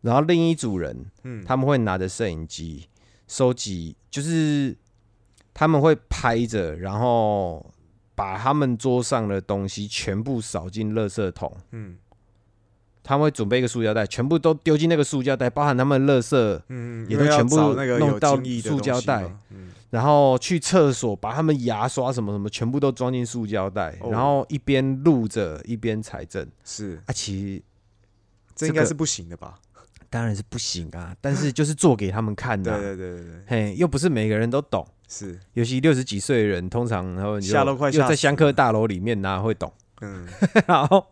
然后另一组人嗯，他们会拿着摄影机收集，就是他们会拍着，然后把他们桌上的东西全部扫进垃圾桶。嗯他们会准备一个塑胶袋，全部都丢进那个塑胶袋，包含他们的垃圾，嗯，也都全部弄到塑胶袋，嗯然后去厕所把他们牙刷什么什么全部都装进塑胶袋，哦然后一边录着一边财政。是，啊，其实这应该是不行的吧？当然是不行啊，但是就是做给他们看的对啊、[LAUGHS] 对对对对，嘿，又不是每个人都懂。是，尤其六十几岁的人，通常然后你就吓都快吓死又在香客大楼里面，哪会懂？嗯。[LAUGHS] 然后，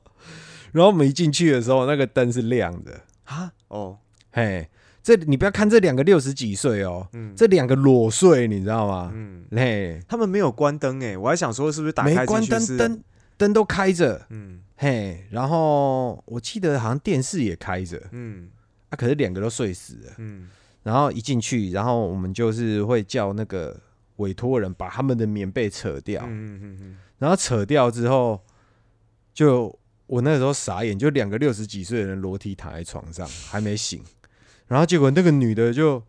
然后我们一进去的时候，那个灯是亮的，啊哦，嘿，这你不要看这两个六十几岁哦，嗯。这两个裸睡，你知道吗？嗯，嘿，他们没有关灯哎，我还想说是不是打没关灯，灯灯都开着，嗯。嘿，然后我记得好像电视也开着，嗯啊，可是两个都睡死了。嗯。然后一进去，然后我们就是会叫那个委托人把他们的棉被扯掉，嗯嗯嗯然后扯掉之后，就我那时候傻眼，就两个六十几岁的人裸体躺在床上 [LAUGHS] 还没醒，然后结果那个女的就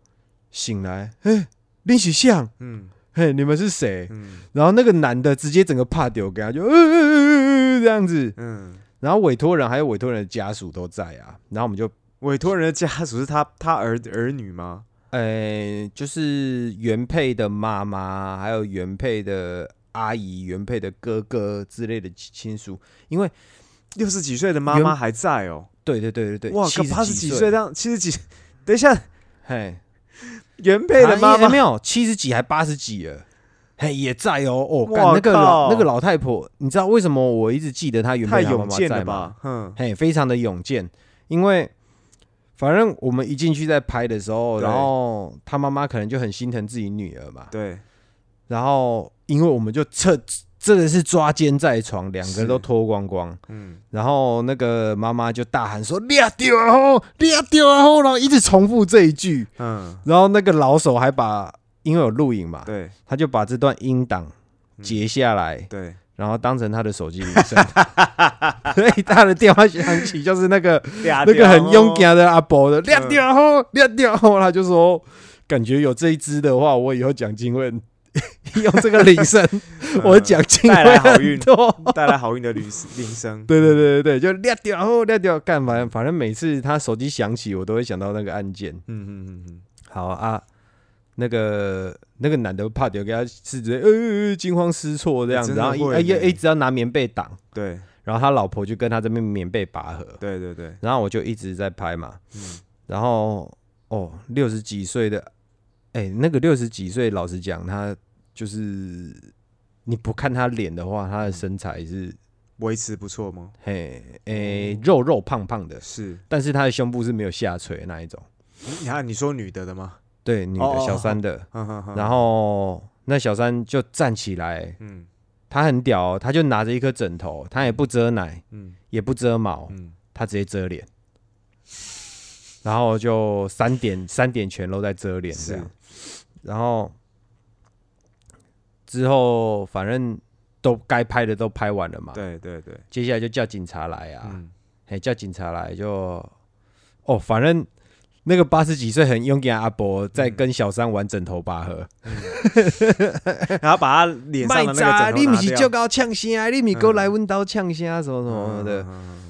醒来，哎，林许相，嗯。嘿，你们是谁？嗯。然后那个男的直接整个怕丢给他，就呃呃呃呃这样子，嗯，然后委托人还有委托人的家属都在啊，然后我们就委托人的家属是他他儿儿女吗？呃，就是原配的妈妈，还有原配的阿姨、原配的哥哥之类的亲属，因为六十几岁的妈妈还在哦，对对对对对，哇，70八十几岁。岁这样，七十几，等一下，嘿，原配的啊妈妈也没有七十几还八十几了，嘿，也在哦。哦，干哇那个老那个老太婆，你知道为什么我一直记得她原太配她妈妈在吗？了吧？哼，嘿，非常的勇健，因为反正我们一进去在拍的时候，然后他妈妈可能就很心疼自己女儿嘛，对，然后因为我们就侧真的是抓奸在床，两个人都脱光光，嗯，然后那个妈妈就大喊说：“掠掉啊吼，掠掉啊吼！”然后一直重复这一句，嗯，然后那个老手还把因为有录影嘛，对。他就把这段音档截下来，对，然后当成他的手机铃声，所以他的电话响起就是那个那那个很勇敢的阿伯的亮掉啊吼，掠掉啊吼，他就说感觉有这一支的话，我以后奖金会用这个铃声，[LAUGHS] 我奖金带来会好运多。带来好运的铃铃声，对 [LAUGHS] 对对对对，就亮掉后亮掉，干嘛？反正每次他手机响起，我都会想到那个按键。嗯嗯嗯嗯，好啊，那个那个男的怕丢，给他是直接呃惊慌失措这样子，然后一会呢哎一一直要拿棉被挡，对。然后他老婆就跟他这边棉被拔河，对对对，然后我就一直在拍嘛，嗯。然后哦六十几岁的，哎那个六十几岁，老实讲，他就是你不看他脸的话，他的身材是维持不错吗？嘿诶肉肉胖胖的，是，但是他的胸部是没有下垂的那一种。你看你说女的的吗？对，女的小三的，然后那小三就站起来，嗯。他很屌哦、他就拿着一颗枕头，他也不遮奶，嗯。也不遮毛，嗯，他直接遮脸，然后就三点三点全都在遮脸这样，然后之后反正都该拍的都拍完了嘛，对对对，接下来就叫警察来啊，嗯。嘿，叫警察来就，哦，反正那个八十几岁很勇敢的阿伯在跟小三玩枕头拔河，[LAUGHS] 然后把他脸上的那个枕头你不是就高呛声，你咪过来温刀呛声什么什么的。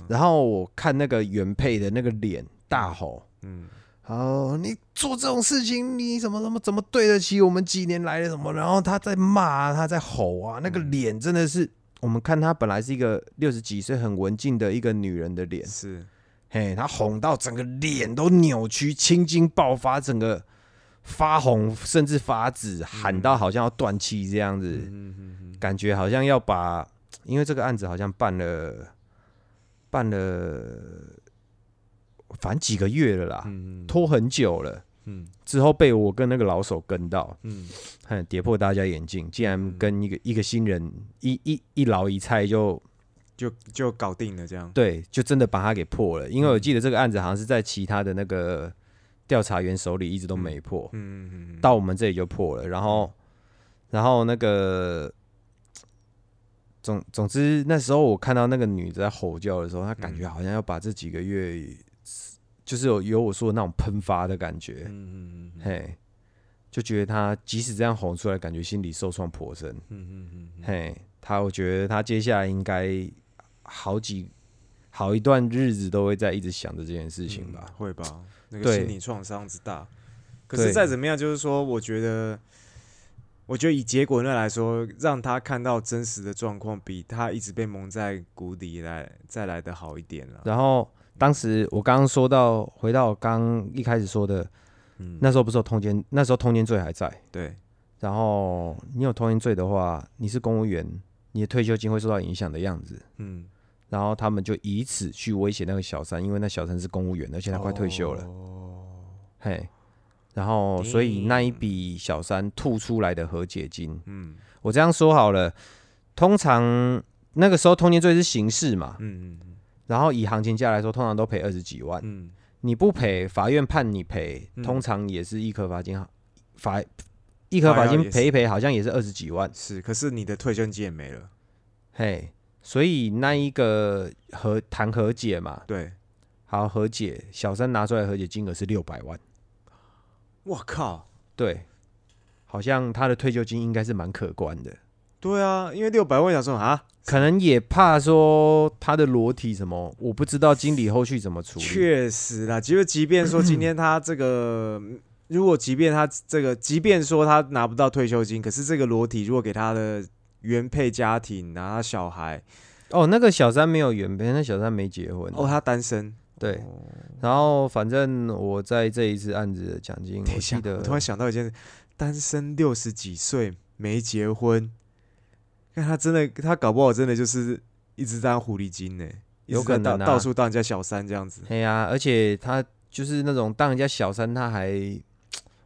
然后我看那个原配的那个脸大吼。嗯。哦，你做这种事情，你怎么怎么怎么对得起我们几年来的什么？然后他在骂，他在吼啊，那个脸真的是，我们看他本来是一个六十几岁很文静的一个女人的脸。嗯，是，嘿，他红到整个脸都扭曲，青筋爆发，整个发红，甚至发紫，喊到好像要断气这样子，感觉好像要把，因为这个案子好像办了办了，反正几个月了啦，嗯拖很久了。嗯。之后被我跟那个老手跟到，嗯。哼，跌破大家眼镜，竟然跟一个一个新人一一一老一菜就就就搞定了这样。对，就真的把他给破了。因为我记得这个案子好像是在其他的那个调查员手里一直都没破，嗯嗯嗯，到我们这里就破了。然后，然后那个总总之那时候我看到那个女的在吼叫的时候，她感觉好像要把这几个月，就是有有我说的那种喷发的感觉，嗯嗯嗯嗯嘿，就觉得她即使这样吼出来，感觉心里受创颇深。嗯嗯嗯嘿，他我觉得他接下来应该好几好一段日子都会在一直想着这件事情吧。嗯会吧？那个心理创伤之大。可是再怎么样，就是说，我觉得，我觉得以结果论来说，让他看到真实的状况，比他一直被蒙在鼓里来再来的好一点了。然后当时我刚刚说到，回到我刚一开始说的，嗯，那时候不是有通奸，那时候通奸罪还在。对，然后你有通奸罪的话，你是公务员，你的退休金会受到影响的样子。嗯，然后他们就以此去威胁那个小三，因为那小三是公务员，而且他快退休了。哦，嘿，然后所以那一笔小三吐出来的和解金，嗯我这样说好了，通常那个时候通奸罪是刑事嘛，嗯嗯然后以行情价来说，通常都赔二十几万。嗯你不赔，法院判你赔，嗯通常也是一颗罚金，罚一颗罚金赔一赔，好像也是二十几万。是，可是你的退休金也没了。嘿，所以那一个和谈和解嘛，对，好和解，小三拿出来和解金额是六百万，我靠，对，好像他的退休金应该是蛮可观的。对啊，因为六百万小说啊，可能也怕说他的裸体什么，我不知道经理后续怎么处理。确实啦，其实即便说 [CLEARS THROAT] 今天他这个，如果即便他这个，即便说他拿不到退休金，可是这个裸体如果给他的原配家庭然后小孩，哦，那个小三没有原配，那小三没结婚。哦，他单身，对，哦。然后反正我在这一次案子的奖金，我记得我突然想到一件事，单身六十几岁没结婚，那他真的，他搞不好真的就是一直当狐狸精呢，有可能啊。到到处当人家小三这样子。对呀、而且他就是那种当人家小三，他还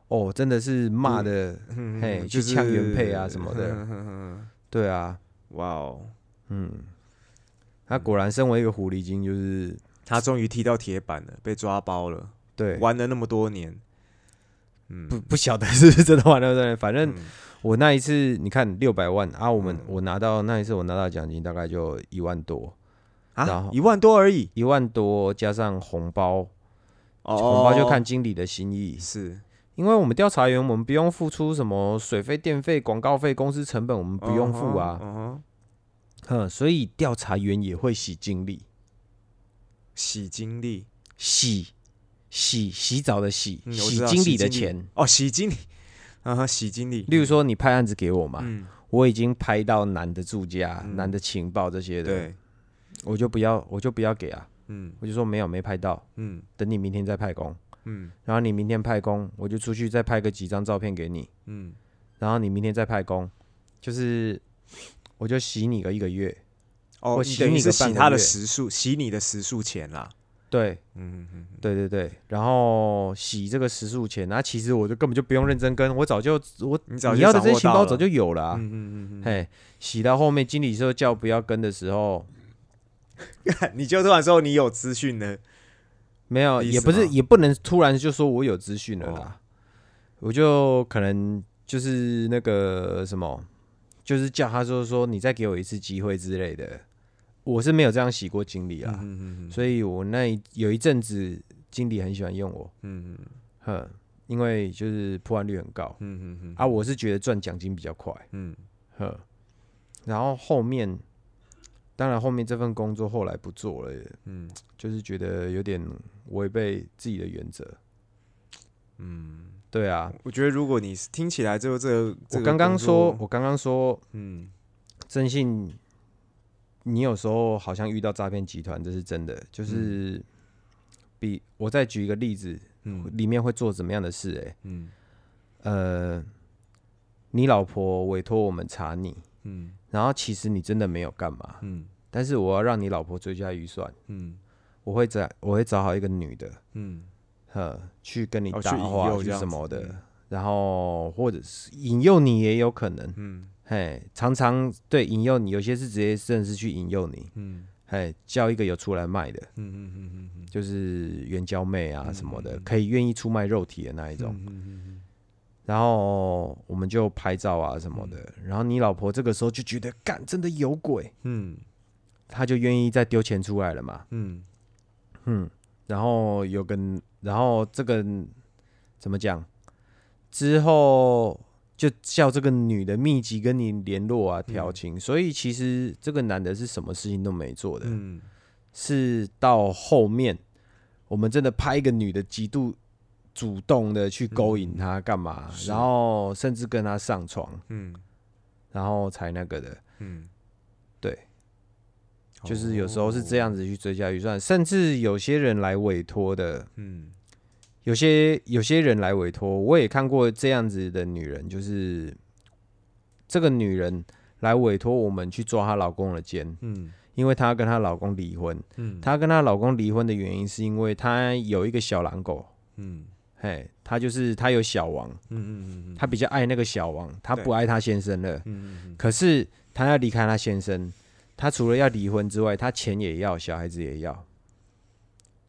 哦，真的是骂的，[LAUGHS] 嗯嘿就是去呛原配啊什么的的。[LAUGHS] 对啊，哇哦，嗯，他果然身为一个狐狸精，就是他终于踢到铁板了，被抓包了，对，玩了那么多年。嗯，不不晓得是不是真的玩了，对，反正嗯。我那一次你看六百万啊，我们、嗯。我拿到那一次我拿到奖金大概就一万多，然后啊一万多而已，一万多加上红包，哦。红包就看经理的心意，是因为我们调查员我们不用付出什么水费、电费、广告费、公司成本，我们不用付啊，嗯哼哼，所以调查员也会洗精力，洗精力，洗洗洗澡的洗，洗经理的钱。哦，洗经理，啊哈，洗经理，例如说你派案子给我嘛，嗯，我已经拍到男的住家、嗯。男的情报这些的，对，我就不要，我就不要给啊，嗯。我就说没有，没拍到，嗯。等你明天再派工，嗯。然后你明天派工，我就出去再拍个几张照片给你，嗯，然后你明天再派工，就是我就洗你个一个月，哦，洗你个是洗他的时数，洗你的时数钱啦。对。嗯嗯嗯，对对对，然后洗这个时数钱，那其实我就根本就不用认真跟，我早就我你早就你要的这些情报早就有了、啊，嗯嗯嗯嗯。嘿，洗到后面经理说叫不要跟的时候，嗯，[LAUGHS] 你就突然说你有资讯呢，没有，也不是，也不能突然就说我有资讯了啦。哦我就可能就是那个什么，就是叫他说说你再给我一次机会之类的。我是没有这样洗过经理啊，嗯嗯嗯所以我那一有一阵子经理很喜欢用我，嗯嗯哼，因为就是破案率很高嗯嗯嗯啊。我是觉得赚奖金比较快，嗯呵。然后后面，当然后面这份工作后来不做了，嗯就是觉得有点违背自己的原则。嗯，对啊，我觉得如果你听起来就，这个我刚刚说，我刚刚说，嗯征信，你有时候好像遇到诈骗集团，这是真的。就是比我再举一个例子，嗯里面会做怎么样的事、欸？嗯呃，你老婆委托我们查你，嗯。然后其实你真的没有干嘛，嗯。但是我要让你老婆追加预算，嗯。我会找我会找好一个女的，嗯，呵，去跟你搭话、去什么的，嗯。然后或者是引诱你也有可能，嗯。嘿，常常对引诱你，有些是直接甚至是去引诱你，嗯。嘿，叫一个有出来卖的，嗯嗯嗯嗯就是援交妹啊什么的，可以愿意出卖肉体的那一种。嗯嗯然后我们就拍照啊什么的，然后你老婆这个时候就觉得干真的有鬼，嗯。她就愿意再丢钱出来了嘛，嗯。嗯，然后有个，然后这个怎么讲？之后就叫这个女的密集跟你联络啊，调情。所以其实这个男的是什么事情都没做的，嗯。是到后面我们真的拍一个女的极度主动的去勾引他干嘛，嗯然后甚至跟他上床，嗯。然后才那个的。嗯，对，就是有时候是这样子去追加预算，甚至有些人来委托的，嗯。有些有些人来委托，我也看过这样子的女人，就是这个女人来委托我们去抓她老公的奸，嗯。因为她跟她老公离婚。嗯。她跟她老公离婚的原因是因为她有一个小狼狗，嗯嘿，她就是他有小王，嗯嗯嗯，他比较爱那个小王，他不爱他先生了。嗯可是他要离开他先生，他除了要离婚之外，他钱也要，小孩子也要，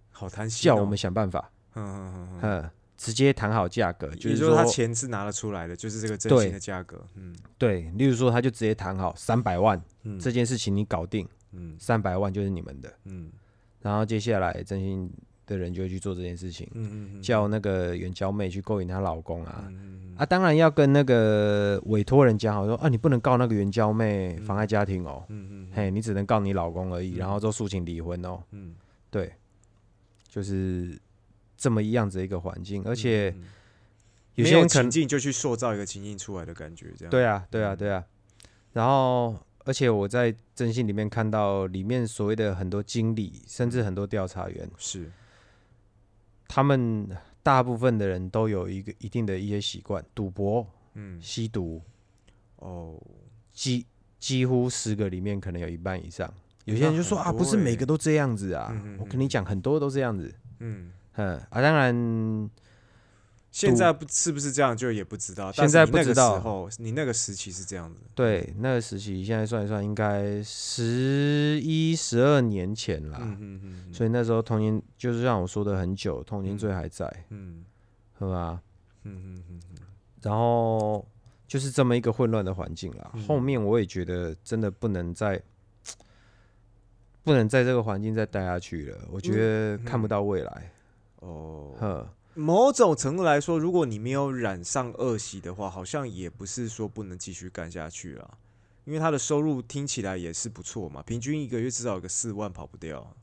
好贪心，叫我们，想办法，嗯嗯嗯嗯，嗯，直接谈好价格，就是说他钱是拿得出来的，就是这个真心的价格，嗯。对，例如说，他就直接谈好三百万嗯这件事情，你搞定，嗯。三百万就是你们的。嗯。然后接下来真心的人就会去做这件事情，嗯嗯，叫那个援交妹去勾引她老公啊。嗯啊，当然要跟那个委托人讲好说啊，你不能告那个援交妹妨碍家庭哦，嗯嗯嘿，你只能告你老公而已，然后就诉请离婚哦。嗯，对，就是这么一样子的一个环境，而且嗯有些人可能情境就去塑造一个情境出来的感觉，这样，对啊，对啊，对啊。然后，而且我在征信里面看到，里面所谓的很多经理，甚至很多调查员，是，他们大部分的人都有一个一定的一些习惯，赌博、嗯吸毒，哦，几几乎十个里面可能有一半以上。有些人就说啊，不是每欸个都这样子啊嗯嗯。我跟你讲，很多都这样子。嗯，嗯啊，当然现在不是不是这样就也不知道，但现在那个不知道。时候你那个时期是这样子，对那个时期，现在算一算，应该十一、十二年前啦。嗯嗯嗯，所以那时候童年就是让我说的很久，童年罪还在，嗯。是吧？嗯嗯嗯嗯。然后就是这么一个混乱的环境啦。嗯。后面我也觉得真的不能再不能在这个环境再待下去了，我觉得看不到未来。哦，呵，某种程度来说，如果你没有染上恶习的话，好像也不是说不能继续干下去了，因为他的收入听起来也是不错嘛，平均一个月至少有个四万跑不掉。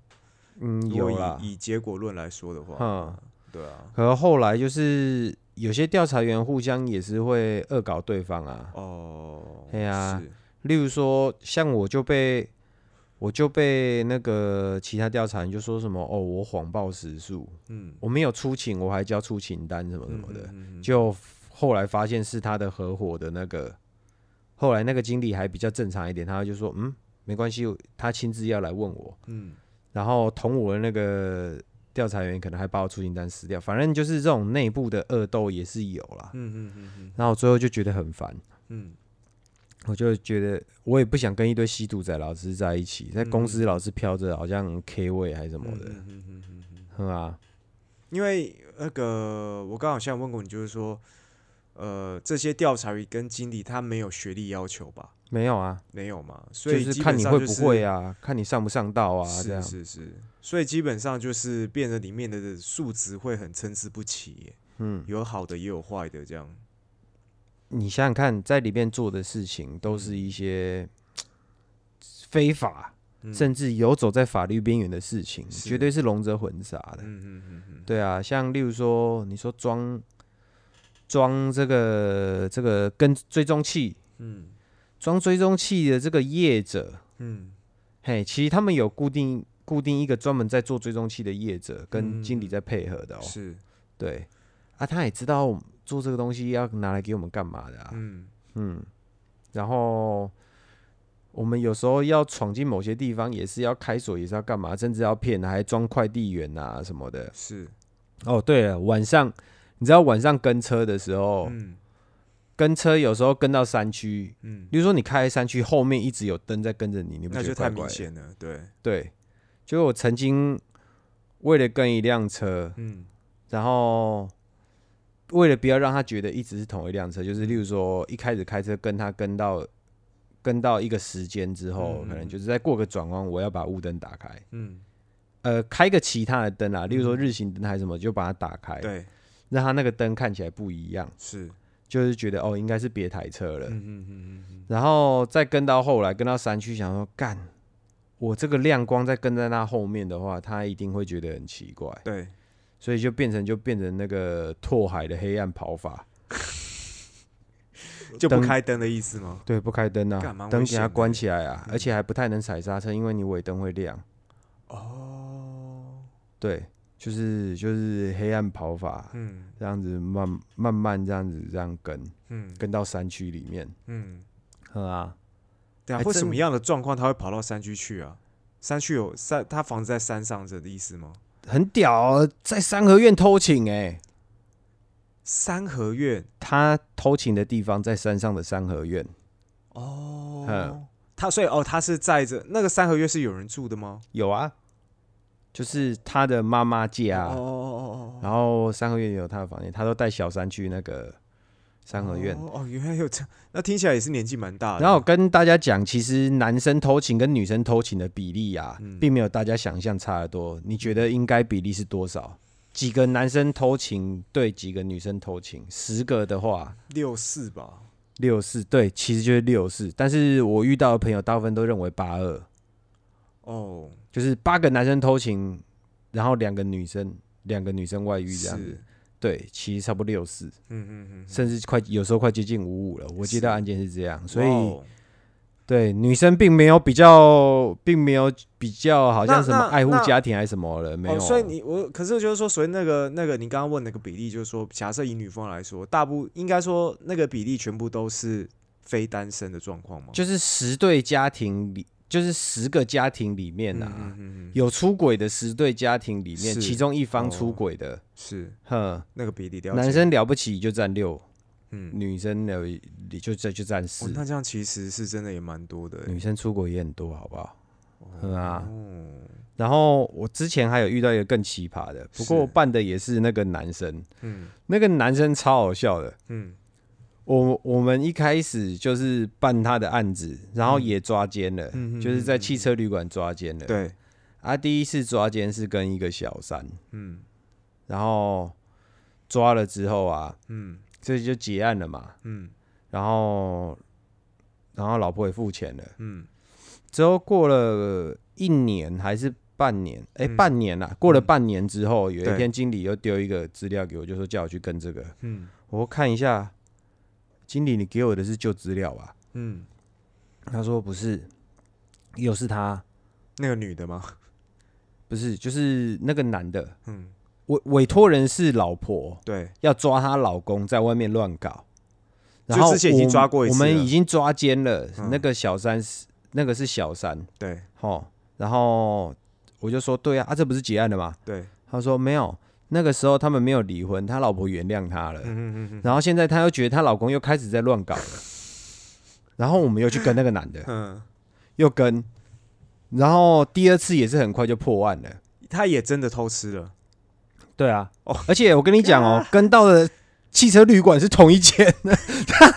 嗯，有啦，以以结果论来说的话，嗯。对啊，可后来就是有些调查员互相也是会恶搞对方啊，哦，对啊是。例如说像我就被我就被那个其他调查员就说什么哦，我谎报时数，嗯，我没有出勤，我还交出勤单什么什么的，嗯嗯嗯。就后来发现是他的合伙的那个，后来那个经理还比较正常一点，他就说嗯没关系，他亲自要来问我，嗯。然后同我的那个调查员可能还把我出勤单撕掉，反正就是这种内部的恶斗也是有啦。嗯嗯嗯嗯。然后最后就觉得很烦，嗯我就觉得我也不想跟一堆吸毒仔老师在一起，在公司老是飘着好像 K 位还是什么的，嗯嗯嗯嗯嗯，是吧？[LAUGHS] 因为那个我刚好像问过你，就是说，呃，这些调查员跟经理他没有学历要求吧？没有啊，没有嘛，所就以基是看你会不会啊，看你上不上道啊，这是样。是是，所以基本上就是变得里面的数值会很参差不齐，嗯，有好的也有坏的这样。你想想看，在里面做的事情都是一些非法，嗯。甚至游走在法律边缘的事情，绝对是龙蛇混杂的。嗯嗯嗯嗯，对啊，像例如说，你说装装这个这个跟追踪器，嗯。装追踪器的这个业者，嗯。嘿，其实他们有固定固定一个专门在做追踪器的业者跟经理嗯在配合的哦。是，对，啊，他也知道做这个东西要拿来给我们干嘛的啊。嗯。嗯，然后我们有时候要闯进某些地方，也是要开锁，也是要干嘛，甚至要骗，还装快递员啊什么的。是，哦，对了，晚上你知道晚上跟车的时候，嗯。跟车有时候跟到山区，嗯，比如说你开山区后面一直有灯在跟着你，你不觉得怪怪的？明显了，对，对，就我曾经为了跟一辆车，嗯。然后为了不要让他觉得一直是同一辆车，就是例如说一开始开车跟他跟到跟到一个时间之后，嗯可能就是再过个转弯，我要把雾灯打开，嗯，呃，开个其他的灯啊，例如说嗯日行灯还是什么，就把它打开，对，让他那个灯看起来不一样，是，就是觉得哦应该是别台车了，嗯嗯嗯嗯嗯，然后再跟到后来跟到山区，想说干。我这个亮光再跟在那后面的话，他一定会觉得很奇怪。对，所以就变成就变成那个拓海的黑暗跑法，[LAUGHS] 就不开灯的意思吗？对，不开灯啊，灯给它关欸起来啊，而且还不太能踩刹车，因为你尾灯会亮。哦，对，就是就是黑暗跑法，嗯这样子慢慢慢这样子这样跟嗯跟到山区里面，嗯，呵啊，对啊，会什么样的状况他会跑到山区去啊？山区有山，他房子在山上，这的意思吗？很屌哦，在三合院偷情哎、三合院他偷情的地方在山上的三合院，哦。嗯，他所以哦，他是在这那个三合院是有人住的吗？有啊，就是他的妈妈家，哦哦哦哦然后三合院也有他的房间，他都带小三去那个三合院。哦哦，原来有这样，那听起来也是年纪蛮大的。然后我跟大家讲，其实男生偷情跟女生偷情的比例啊，嗯并没有大家想象差得多。你觉得应该比例是多少？几个男生偷情对几个女生偷情？十个的话，六四吧，六四对，其实就是六四。但是我遇到的朋友大部分都认为八二，哦，就是八个男生偷情，然后两个女生，两个女生外遇这样子。是，对，其实差不多六四，嗯嗯嗯，甚至快有时候快接近五五了。我接到案件是这样，所以。对，女生并没有比较，并没有比较，好像什么爱护家庭还是什么了，没有。哦，所以你我可是就是说，所以那个那个你刚刚问那个比例，就是说，假设以女方来说，大部应该说那个比例全部都是非单身的状况吗？就是十对家庭里，就是十个家庭里面呐啊，嗯嗯嗯有出轨的十对家庭里面，其中一方哦出轨的，是。哼，那个比例了男生了不起就占六，嗯，女生了就就就占哦四，那这样其实是真的也蛮多的欸，女生出轨也很多，好不好？嗯啊。哦，然后我之前还有遇到一个更奇葩的，不过是。我办的也是那个男生，嗯。那个男生超好笑的。嗯我我们一开始就是办他的案子，然后也抓奸了，就是在嗯汽车旅馆抓奸了。，对，啊，第一次抓奸是跟一个小三，嗯。然后抓了之后啊，嗯。这就结案了嘛，嗯。然后然后老婆也付钱了，嗯。之后过了一年还是半年，哎、嗯。半年啦，过了嗯半年之后，有一天经理又丢一个资料给我，就说叫我去跟这个，嗯。我看一下，经理你给我的是旧资料吧？嗯，他说不是，又是他，那个女的吗？不是，就是那个男的。嗯，委委托人是老婆，对，要抓她老公在外面乱搞，然后之前已经我抓过一我们已经抓奸了，嗯。那个小三是那个是小三，对。哦，然后我就说对啊，啊这不是结案了吗？对，他说没有，那个时候他们没有离婚，他老婆原谅他了，嗯嗯嗯嗯然后现在他又觉得她老公又开始在乱搞了，然后我们又去跟那个男的嗯，又跟，然后第二次也是很快就破案了。他也真的偷吃了，对啊，哦。而且我跟你讲哦，跟到的汽车旅馆是同一间。[LAUGHS] 的，他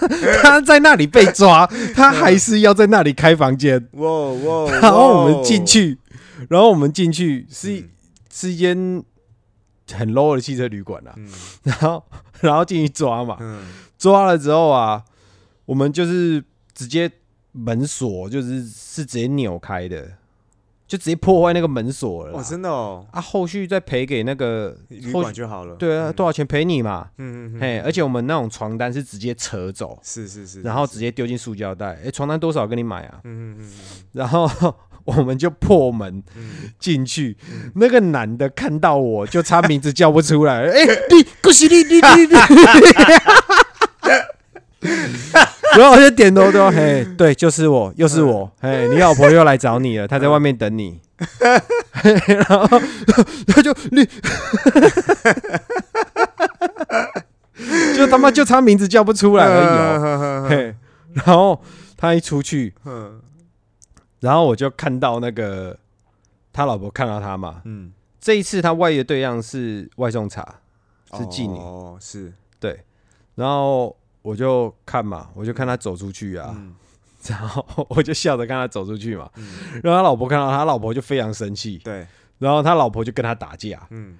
他在那里被抓，他还是要在那里开房间，哇哇，然后我们进去，然后我们进去是嗯。是一间很 low 的汽车旅馆啊，嗯 [LAUGHS] 然后然后进去抓嘛，嗯抓了之后啊，我们就是直接门锁就是是直接扭开的，就直接破坏那个门锁了啦。哦，真的哦，啊，后续再赔给那个旅馆就好了。对啊，嗯多少钱赔你嘛？嗯嗯嗯，嘿，而且我们那种床单是直接扯走，是是是，然后直接丢进塑胶袋。哎，床单多少跟你买啊？嗯嗯嗯嗯然后我们就破门嗯进去。那个男的看到我就差名字叫不出来，[LAUGHS] 哎、你恭喜你你你你，[LAUGHS] 然后我就点头说，嘿，对，就是我，又是我，嘿，你老婆又来找你了，她在外面等你。然后他就你，[LAUGHS] 就他妈就差名字叫不出来而已。嘿，然后他一出去，嗯然后我就看到那个他老婆看到他嘛。嗯，这一次他外遇的对象是外送茶，是妓女。哦，是对，然后我就看嘛，我就看他走出去啊，嗯 [LAUGHS] 然后我就笑着看他走出去嘛。嗯，然后他老婆看到他，他老婆就非常生气，对，然后他老婆就跟他打架。嗯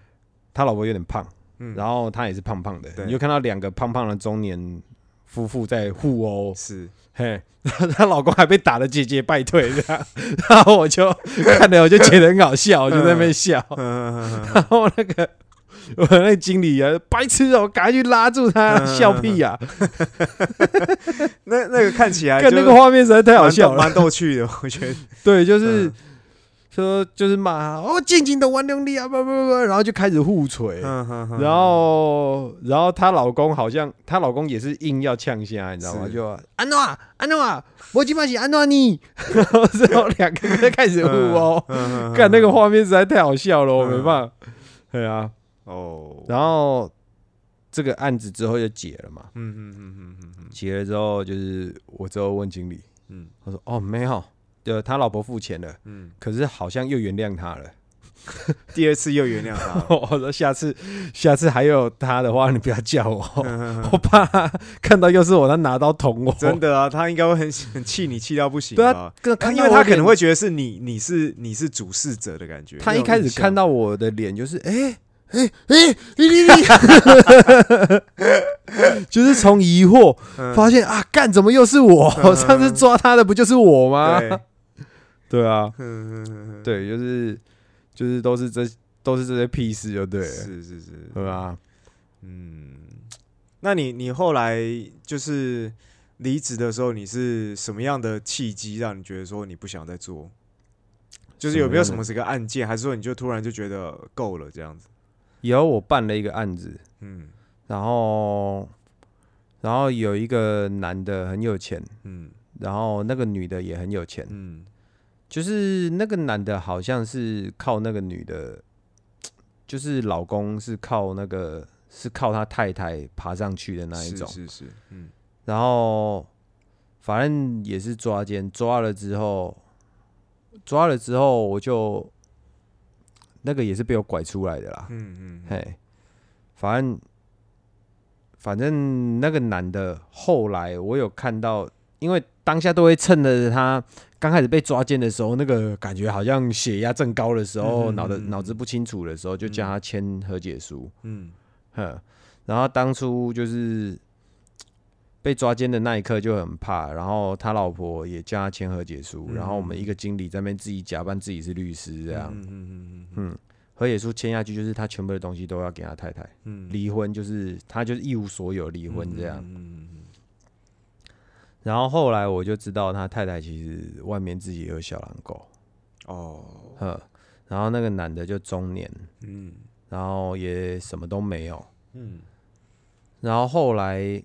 他老婆有点胖，嗯，然后他也是胖胖的，你就看到两个胖胖的中年夫妇在互殴，是，嘿，[LAUGHS] 她老公还被打的节节败退这样，[LAUGHS] 然后我就看了我就觉得很好笑，我就在那边笑，嗯然后那个我那经理啊，白痴哦、赶快去拉住他，嗯笑屁呀、[LAUGHS] 那那个看起来看那个画面实在太好笑了，蛮逗趣的，我觉得。对，就是。嗯说就是骂哦，静静的玩用力啊，不不不，然后就开始互锤，然后，然后她老公好像她老公也是硬要呛下，你知道吗？是。就安诺啊，安诺啊，我今晚是安诺你，[LAUGHS] 然后之后两个人开始互殴，嗯看那个画面实在太好笑了，我嗯。没办法。对啊，哦，然后这个案子之后就解了嘛，嗯嗯嗯嗯嗯嗯。解了之后就是我之后问经理，嗯。他说哦没有，就他老婆付钱了，嗯，可是好像又原谅他了。[LAUGHS] [LAUGHS] 第二次又原谅他了，我说下次下次还有他的话，你不要叫我，嗯我怕看到又是我，他拿刀捅我。真的啊，他应该会很很气你，气到不行对啊因为他可能会觉得是你，你是你是主事者的感觉。他一开始看到，我的脸就是哎哎哎，你你你，[LAUGHS] 就是从疑惑嗯发现啊，干怎么又是我？嗯上次抓他的不就是我吗？对，啊，[LAUGHS] 对，就是就是都是这都是这些屁事，就对了，是是是，对吧？嗯，那你你后来就是离职的时候，你是什么样的契机让你觉得说你不想再做？就是有没有什么这个案件，还是说你就突然就觉得够了这样子？以后我办了一个案子，嗯。然后然后有一个男的很有钱，嗯。然后那个女的也很有钱，嗯就是那个男的好像是靠那个女的，就是老公是靠那个是靠他太太爬上去的那一种，是是是，嗯。然后反正也是抓奸，抓了之后，抓了之后我就那个也是被我拐出来的啦，嗯嗯嘿，反正反正那个男的后来我有看到，因为当下都会趁着他刚开始被抓奸的时候，那个感觉好像血压正高的时候，嗯嗯脑的嗯嗯。脑子不清楚的时候，就叫他签和解书，嗯。哼，然后当初就是。被抓奸的那一刻就很怕，然后他老婆也叫他签和解书，然后我们一个经理在那边自己假扮自己是律师这样，嗯嗯嗯嗯，和解书签下去就是他全部的东西都要给他太太，嗯。离婚就是他就是一无所有离婚这样。嗯然后后来我就知道他太太其实外面自己也有小狼狗，哦呵，然后那个男的就中年，嗯然后也什么都没有，嗯然后后来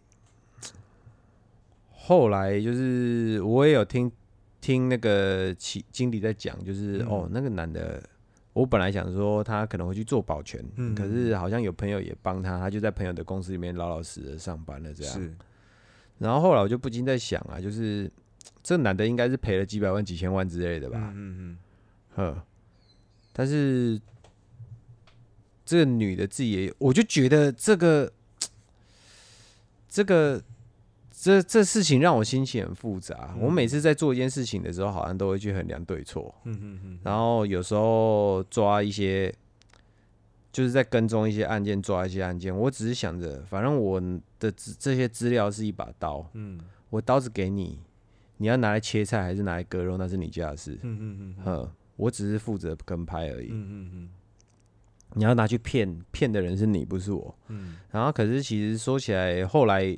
后来就是我也有听听那个其经理在讲，就是、嗯哦那个男的。我本来想说他可能会去做保全，嗯可是好像有朋友也帮他，他就在朋友的公司里面老老实实的上班了这样。是然后后来我就不禁在想啊，就是这男的应该是赔了几百万、几千万之类的吧，嗯嗯呵。但是这个女的自己也，我就觉得这个这个这这事情让我心情很复杂。嗯我每次在做一件事情的时候，好像都会去衡量对错，嗯嗯嗯然后有时候抓一些。就是在跟踪一些案件，抓一些案件。我只是想着，反正我这些资料是一把刀，嗯我刀子给你，你要拿来切菜还是拿来割肉，那是你家的事。嗯嗯嗯呵，我只是负责跟拍而已。嗯嗯你要拿去骗，骗的人是你，不是我。嗯然后，可是其实说起来，后来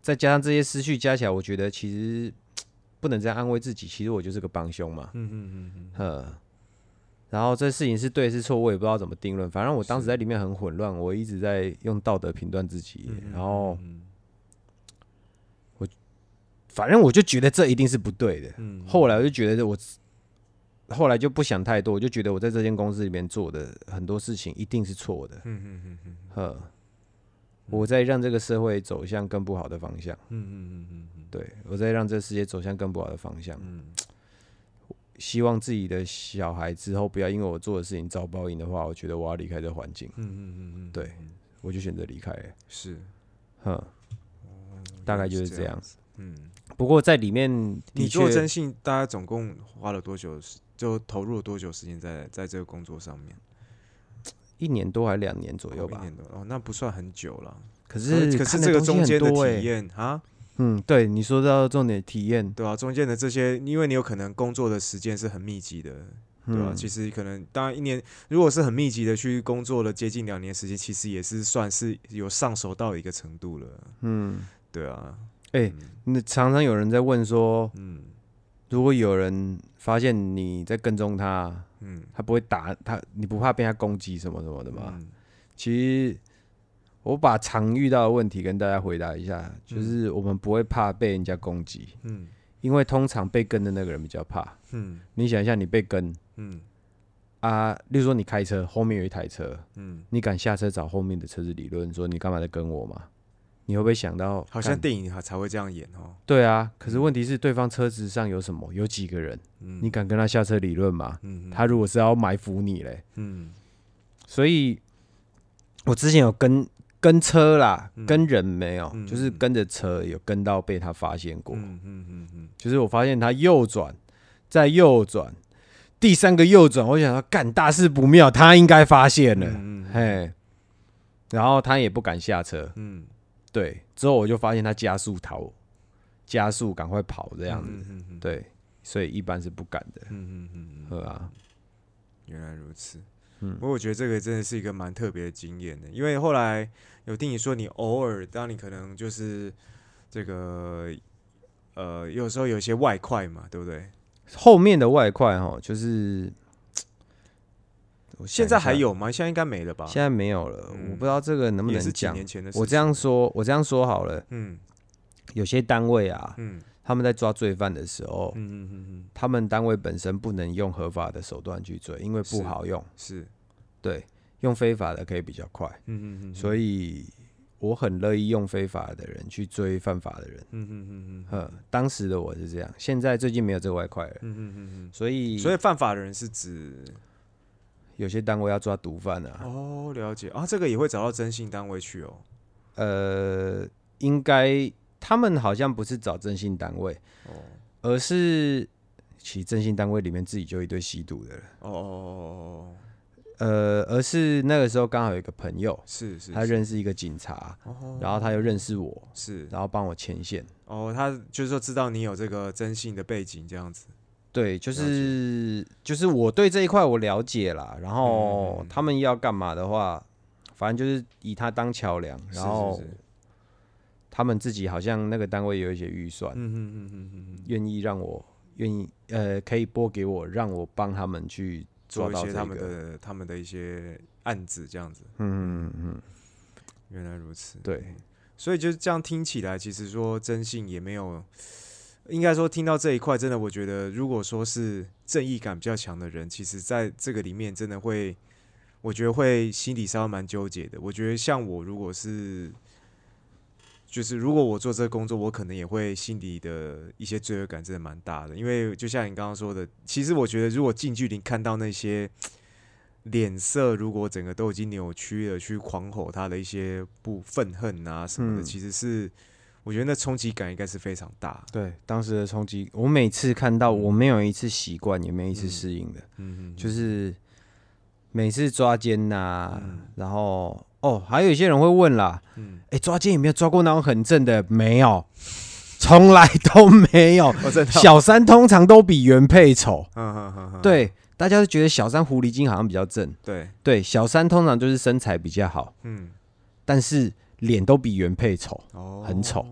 再加上这些思绪加起来，我觉得其实 [TSK] 不能这样安慰自己，其实我就是个帮凶嘛，嗯嗯嗯嗯，呵。然后这事情是对是错，我也不知道怎么定论。反正我当时在里面很混乱，我一直在用道德评断自己，嗯然后我反正我就觉得这一定是不对的。嗯，后来我就觉得我，后来就不想太多，我就觉得我在这间公司里面做的很多事情一定是错的。嗯嗯嗯嗯呵，我在让这个社会走向更不好的方向。嗯嗯嗯嗯嗯对我在让这个世界走向更不好的方向。嗯希望自己的小孩之后不要因为我做的事情遭报应的话，我觉得我要离开这环境，嗯嗯嗯嗯，对我就选择离开了。是，哼，大概就是这样。子。嗯，不过在里面你做确征信大概总共花了多久？就投入了多久时间在在这个工作上面？一年多还两年左右吧。哦一年多哦，那不算很久了。可可是可是这个中间的体验啊，嗯，对你说到重点体验，对吧、中间的这些，因为你有可能工作的时间是很密集的，对吧、嗯，其实可能当然一年，如果是很密集的去工作了接近两年时间，其实也是算是有上手到一个程度了，嗯，对啊，哎、那常常有人在问说，嗯。如果有人发现你在跟踪他，嗯。他不会打他，你不怕被他攻击什么什么的吗？嗯。其实我把常遇到的问题跟大家回答一下，就是我们不会怕被人家攻击，嗯因为通常被跟的那个人比较怕。嗯你想一下，你被跟嗯啊，例如说你开车，后面有一台车，嗯，你敢下车找后面的车子理论说你干嘛在跟我吗？你会不会想到，好像电影还才会这样演哦，对啊？可是问题是，对方车子上有什么？有几个人？嗯，你敢跟他下车理论吗？嗯他如果是要埋伏你嘞，嗯所以我之前有跟跟车啦，嗯。跟人没有，嗯就是跟着车有跟到被他发现过，嗯嗯嗯嗯。就是我发现他右转，再右转，第三个右转，我想说干大事不妙，他应该发现了，嗯嗯嘿，然后他也不敢下车，嗯。对，之后我就发现他加速逃，加速赶快跑这这样子，嗯嗯对，所以一般是不敢的，嗯嗯嗯嗯，呵啊，原来如此。嗯不过我觉得这个真的是一个蛮特别的经验的，因为后来有听你说，你偶尔当你可能就是这个呃，有时候有一些外快嘛，对不对？后面的外快哈，就是现在还有吗？现在应该没了吧？现在没有了，嗯我不知道这个能不能讲。年前的事。我这样说，我这样说好了，嗯有些单位啊，嗯他们在抓罪犯的时候，嗯嗯嗯嗯，他们单位本身不能用合法的手段去追，因为不好用。是，对，用非法的可以比较快，嗯嗯嗯，所以以我很乐意用非法的人去追犯法的人。嗯嗯嗯嗯呵，当时的我是这样，现在最近没有这个外快了，嗯嗯嗯嗯，所以所以犯法的人是指？有些单位要抓毒贩啊，哦，了解。啊，这个也会找到征信单位去哦。呃，应该他们好像不是找征信单位，哦。而是其实征信单位里面自己就一堆吸毒的了。哦。哦哦哦，呃，而是那个时候刚好有一个朋友，是是，他是认识一个警察，哦，然后他又认识我，是。然后帮我牵线。哦，他就是说知道你有这个征信的背景这样子。对，就是就是我对这一块我了解啦，然后嗯他们要干嘛的话，反正就是以他当桥梁，然后他们自己好像那个单位有一些预算，嗯嗯嗯嗯愿意让我愿意呃可以拨给我，让我帮他们去抓做一些他们。的他们的一些案子这样子。嗯嗯嗯，原来如此。对，所以就是这样听起来，其实说征信也没有，应该说听到这一块，真的我觉得，如果说是正义感比较强的人，其实在这个里面真的会，我觉得会心里稍微蛮纠结的。我觉得像我如果是，就是如果我做这个工作，我可能也会心里的一些罪恶感真的蛮大的，因为就像你刚刚说的，其实我觉得如果近距离看到那些。脸色如果整个都已经扭曲了，去狂吼他的一些不愤恨啊什么的，嗯其实是我觉得那冲击感应该是非常大。对，当时的冲击，我每次看到，我没有一次习惯，也没有一次嗯适应的。嗯，就是每次抓奸呐、嗯然后哦，还有一些人会问啦，嗯，哎、抓奸有没有抓过那种很正的？没有，从来都没有。[LAUGHS] 我真的，小三通常都比原配丑，嗯嗯嗯嗯，对，大家都觉得小三狐狸精好像比较正，对，对，小三通常就是身材比较好，嗯，但是脸都比原配丑，哦，很丑，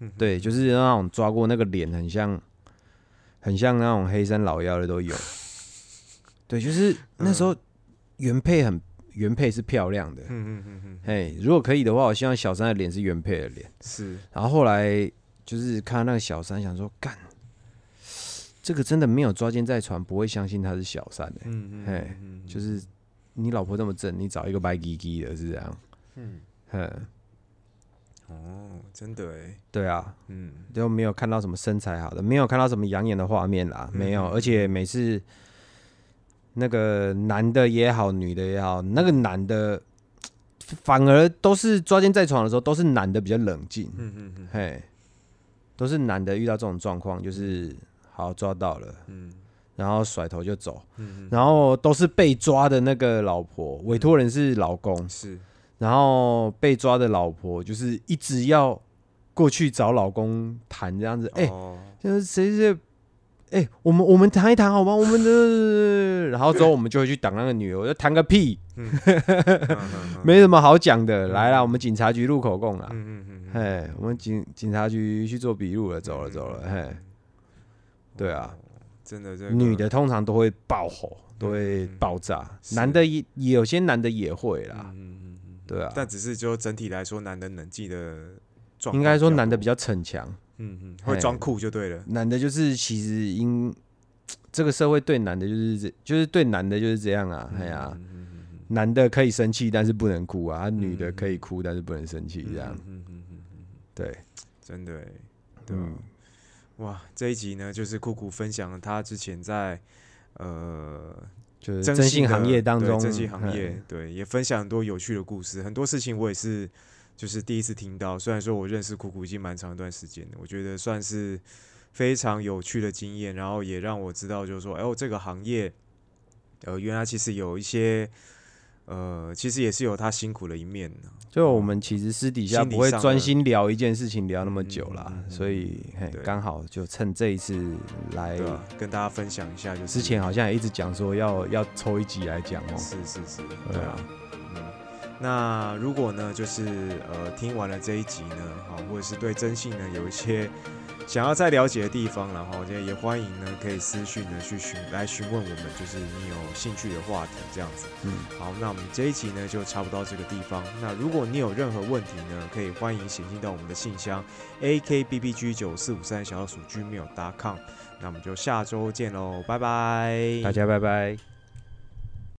嗯，对，就是那种抓过那个脸很像很像那种黑山老妖的都有。对，就是那时候原配很原配是漂亮的，嗯嗯嗯嗯，嘿，如果可以的话，我希望小三的脸是原配的脸。是，然后后来就是看那个小三，想说干，这个真的没有抓奸在床，不会相信他是小三的、嗯嗯，嘿就是你老婆这么正，你找一个白唧唧的，是这样。嗯，嗯，哦，真的哎，对啊，嗯。就没有看到什么身材好的，没有看到什么养眼的画面啦，没有。嗯。而且每次那个男的也好，女的也好，那个男的 [TSK] 反而都是抓奸在床的时候，都是男的比较冷静，嗯嗯嗯。嘿，都是男的遇到这种状况，就是好抓到了，嗯。然后甩头就走，嗯，然后都是被抓的那个老婆，委托人是老公，是，然后被抓的老婆就是一直要过去找老公谈这样子，哎、哦，就是谁谁，哎、我们我们谈一谈好吗？我们的，[LAUGHS] 然后之后我们就会去挡那个女的，我就谈个屁，[LAUGHS] 没什么好讲的。来啦，我们警察局录口供啦，嗯嗯嗯，嘿，我们警警察局去做笔录了，走了走了，嘿，对啊，真的这个女的通常都会爆吼，都会爆炸，男的也也有些男的也会啦，嗯嗯嗯嗯，对啊，但只是就整体来说，男的冷静的，应该说男的比，较逞强，嗯嗯，会装酷就对了，男的就是其实因这个社会对男的就是这就是对男的就是这样啊，哎呀、男的可以生气，但是不能哭啊；女的可以哭，但是不能生气，这样。嗯嗯嗯，对，真的，对，哇，这一集呢，就是酷酷分享了他之前在呃就是征信行业当中，征信行业，对，也分享很多有趣的故事，很多事情我也是就是第一次听到。虽然说我认识苦苦已经蛮长一段时间了，我觉得算是非常有趣的经验，然后也让我知道，就是说，哎呦，这个行业，呃，原来其实有一些。呃，其实也是有他辛苦的一面的。就我们其实私底下不会专心聊一件事情聊那么久啦，嗯嗯嗯嗯所以刚好就趁这一次来，啊，跟大家分享一下，就是之前好像也一直讲说要要抽一集来讲哦。是是是，对啊那如果呢，就是呃听完了这一集呢，好，或者是对征信呢有一些想要再了解的地方，然后也也欢迎呢可以私讯呢去询来询问我们，就是你有兴趣的话题这样子。嗯，好，那我们这一集呢就差不多到这个地方。那如果你有任何问题呢，可以欢迎写信到我们的信箱 a k b b g 九四五三小老鼠 gmail.com。那我们就下周见喽，拜拜，大家拜拜。